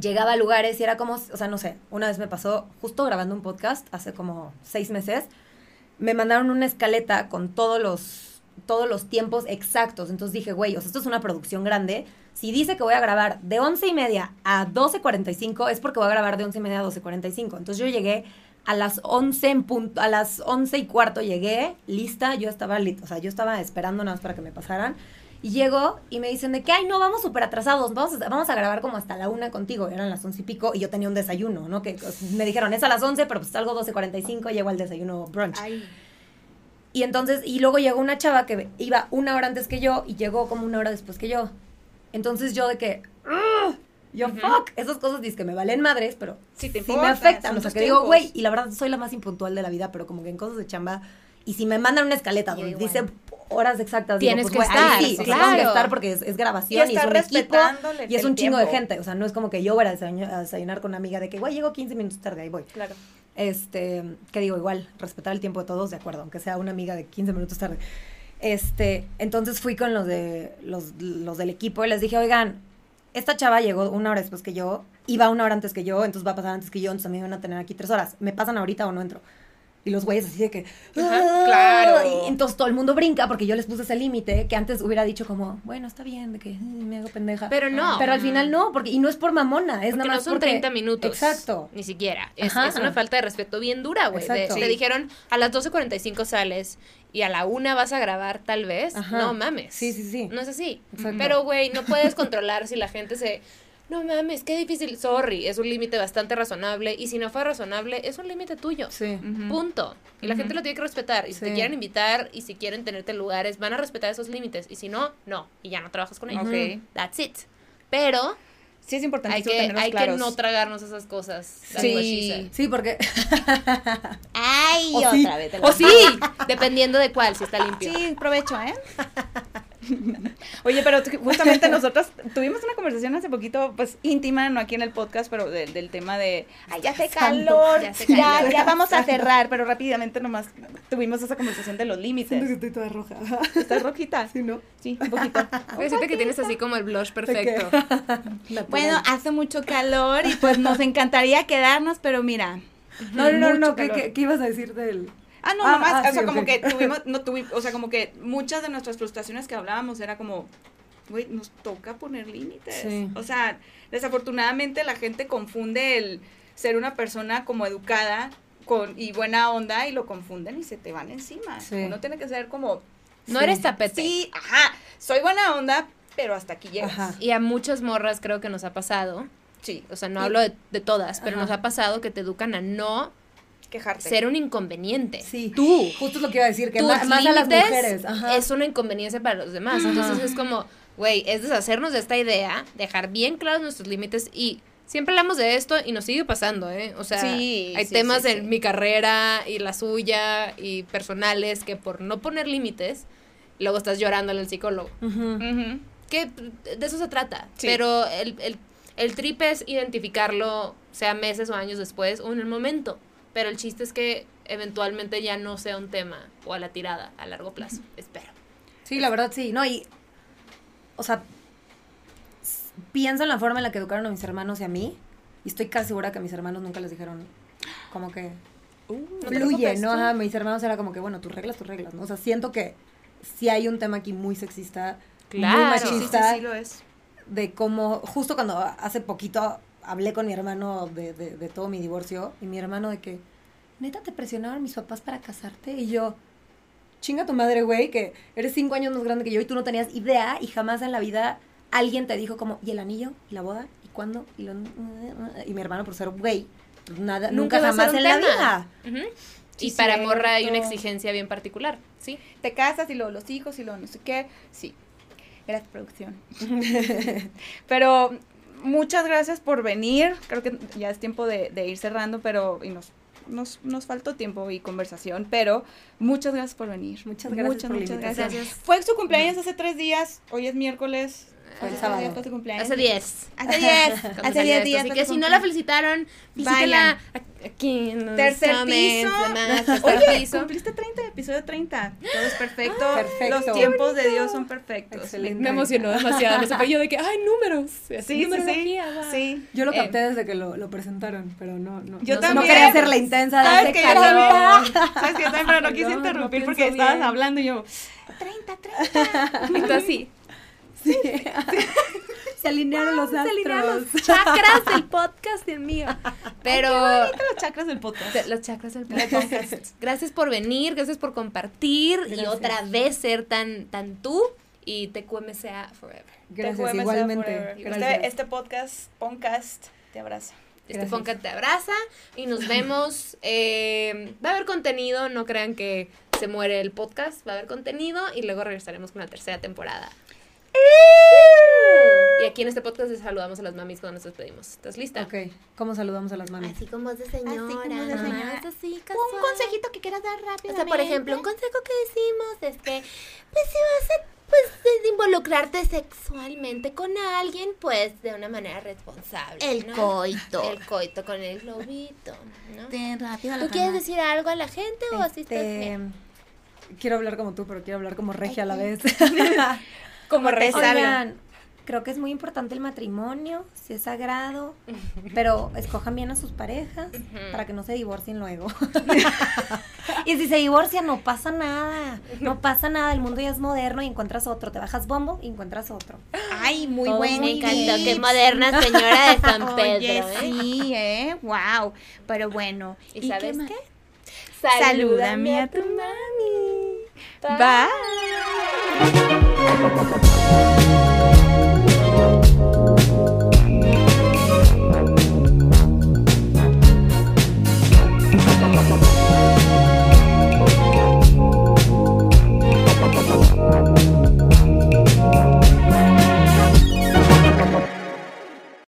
llegaba a lugares y era como, o sea, no sé, una vez me pasó justo grabando un podcast hace como seis meses, me mandaron una escaleta con todos los todos los tiempos exactos. Entonces dije, güey, o sea, esto es una producción grande. Si dice que voy a grabar de once y media a 12.45, es porque voy a grabar de once y media a 12.45. Entonces yo llegué a las 11 en punto, a las 11 y cuarto llegué, lista, yo estaba, o sea, yo estaba esperando nada más para que me pasaran. Y llego y me dicen de que, ay, no, vamos súper atrasados, vamos a, vamos a grabar como hasta la una contigo. Eran las once y pico y yo tenía un desayuno, ¿no? Que pues, me dijeron, es a las 11, pero pues salgo 12.45, llego al desayuno brunch. Ay. Y entonces, y luego llegó una chava que iba una hora antes que yo y llegó como una hora después que yo. Entonces yo de que, "Ugh", yo, fuck, esas cosas dices que me valen madres, pero Sí te sí me afectan. O sea, que digo, güey, y la verdad soy la más impuntual de la vida, pero como que en cosas de chamba, y si me mandan una escaleta Yo donde igual. dice horas exactas, Tienes digo, pues, que estar, sí, sí, o sea, tengo que claro. estar porque es, es Y grabación y, es un equipo y es un chingo de gente. O sea, no es como que yo voy a desayunar, a desayunar con una amiga de que, güey, llego 15 minutos tarde, ahí voy. Claro. Este, que digo, igual, respetar el tiempo de todos, de acuerdo, aunque sea una amiga de 15 minutos tarde. Este, entonces fui con los de los, los del equipo y les dije, oigan, esta chava llegó una hora después que yo, iba una hora antes que yo, entonces va a pasar antes que yo, entonces a mí me van a tener aquí tres horas. ¿Me pasan ahorita o no entro? Y los güeyes así de que... Ajá, "Ah", claro. Y entonces todo el mundo brinca porque yo les puse ese límite que antes hubiera dicho como, bueno, está bien, de que "Mm, me hago pendeja. Pero no. Pero al final no, porque y no es por mamona, es Porque nada no más son porque- 30 minutos. Exacto. Ni siquiera. Es, es una falta de respeto bien dura, güey. Sí. dijeron, a las 12.45 sales y a la una vas a grabar tal vez. Ajá. No mames. Sí, sí, sí. No es así. Exacto. Pero, güey, no puedes controlar si la gente se... No mames, qué difícil. Sorry, es un límite bastante razonable. Y si no fue razonable, es un límite tuyo. Sí. Punto. Y la gente lo tiene que respetar. Y si te Sí. quieren invitar y si quieren tenerte en lugares, van a respetar esos límites. Y si no, no. Y ya no trabajas con ellos. Ok. That's it. Pero Sí es importante hay que, no tragarnos esas cosas. That's Sí. Sí, porque <laughs> Ay, O sí. otra vez. te O sí, dependiendo de cuál, si está limpio. Sí, provecho, ¿eh? <laughs> <laughs> Oye, pero justamente nosotros tuvimos una conversación hace poquito, pues íntima, no aquí en el podcast, pero del- del tema de, ay, ya hace calor, Ya ya, <laughs> vamos a cerrar, pero rápidamente nomás tuvimos esa conversación de los límites. estoy toda roja. ¿Estás rojita? <laughs> ¿Sí, no? Sí, un poquito. Voy a decirte que tienes así como el blush perfecto. Bueno, hace mucho calor y pues nos encantaría quedarnos, pero mira. No, no, no, no, ¿qué, calor. qué, qué ibas a decir del...? Ah, no, Ah, nomás, ah, o sea, como que <laughs> tuvimos, no tuvimos, o sea, como que muchas de nuestras frustraciones que hablábamos era como, güey, nos toca poner límites. Sí. O sea, desafortunadamente la gente confunde el ser una persona como educada con, y buena onda y lo confunden y se te van encima. Sí. Uno tiene que ser como, No Sí. eres tapete. sí, ajá, soy buena onda, pero hasta aquí llegas. Ajá. Y a muchas morras creo que nos ha pasado. Sí, O sea, no Y- hablo de, de todas, pero nos ha pasado que te educan a no quejarte. ser un inconveniente. Sí. Tú. Justo es lo que iba a decir, que ma- más, a las mujeres. Ajá. es una inconveniencia para los demás. Ajá. Entonces es como, güey, es deshacernos de esta idea, dejar bien claros nuestros límites y siempre hablamos de esto y nos sigue pasando, ¿eh? O sea, Sí, hay sí, temas sí, en sí. mi carrera y la suya y personales que por no poner límites, luego estás llorando al psicólogo. Ujú. Ujú. Que de eso se trata. Sí. Pero el, el, el trip es identificarlo, sea meses o años después o en el momento. Pero el chiste es que eventualmente ya no sea un tema o a la tirada a largo plazo. Espero. Sí, la verdad sí, no, y, o sea, pienso en la forma en la que educaron a mis hermanos y a mí, y estoy casi segura que a mis hermanos nunca les dijeron, como que, Uh, fluye, ¿no? Ajá, mis hermanos era como que, bueno, tus reglas, tus reglas, ¿no? O sea, siento que sí hay un tema aquí muy sexista, Claro. muy sí, sí, sí, machista, sí lo es. de cómo, justo cuando hace poquito hablé con mi hermano de, de, de todo mi divorcio, y mi hermano de que, neta, te presionaron mis papás para casarte, y yo, chinga tu madre, güey, que eres cinco años más grande que yo y tú no tenías idea y jamás en la vida alguien te dijo como, ¿y el anillo? ¿Y la boda? ¿Y cuándo? Y, lo, y mi hermano por ser güey, pues nada, nunca, jamás en la tema. vida. Ujú. Sí, y para cierto. morra hay una exigencia bien particular, ¿sí? te casas y luego los hijos y luego no sé qué. Sí, gracias producción. <laughs> pero muchas gracias por venir. Creo que ya es tiempo de, de ir cerrando, pero y nos, nos, nos faltó tiempo y conversación, pero muchas gracias por venir. Muchas gracias Muchas, por muchas invitación. gracias. Fue su cumpleaños hace tres días, hoy es miércoles. Fue el Hace sábado. fue cumpleaños. Hace 10. Hace diez. <laughs> Cuando hace salió diez esto. días. Así que si no la felicitaron, visítela aquí en Tercer piso. Oye, piso. cumpliste 30, episodio 30. Todo es perfecto. Perfecto. Los tiempos de Dios son perfectos. Excelente. Me emocionó demasiado. <laughs> Pero yo de que, ay, números. Sí, sí, sí. Sí. Yo lo Eh, capté desde que lo, lo presentaron, pero no, no. Yo no, también. No quería ser la intensa de <laughs> ¿Sabes hace que yo calor. ¿Sabes que yo también? Pero no quise interrumpir porque estabas hablando y yo, 30, 30. Entonces, así. Sí. Se alinearon los Se alinearon astros. los chakras del podcast y el mío. Pero... Qué bonito los chakras del podcast. Los chakras del podcast. Gracias por venir, gracias por compartir y otra vez ser tan, tan tú y TQMCA forever. Gracias, TQM igualmente. Forever. Gracias. Este, este podcast, podcast, te abraza. Este Gracias. podcast te abraza y nos vemos. eh, va a haber contenido, no crean que se muere el podcast, va a haber contenido y luego regresaremos con la tercera temporada. Y aquí en este podcast les saludamos a las mamis cuando nos despedimos. ¿Estás lista? Ok, ¿cómo saludamos a las mamis? Así con voz de señora. Así con voz de nomás, señora. así, Un consejito que quieras dar rápido. O sea, por ejemplo, un consejo que decimos es que, pues si vas a pues, de- involucrarte sexualmente con alguien, pues de una manera responsable. El ¿no? coito. El coito con el globito, ¿no? Ten rápido ¿Tú quieres decir algo a la gente o así estás Este, bien? quiero hablar como tú, pero quiero hablar como regia a la vez. <laughs> <laughs> <laughs> Como rezar. Creo que es muy importante el matrimonio, si es sagrado, pero escojan bien a sus parejas para que no se divorcien luego. <laughs> y si se divorcian, no pasa nada, no pasa nada, el mundo ya es moderno y encuentras otro, te bajas bombo y encuentras otro. Ay, muy Todo buen muy Me encantó, qué moderna señora de San <laughs> Pedro, Oye, ¿eh? sí, ¿eh? Wow. Pero bueno. ¿Y sabes más? qué? Salúdame a tu mami. Bye.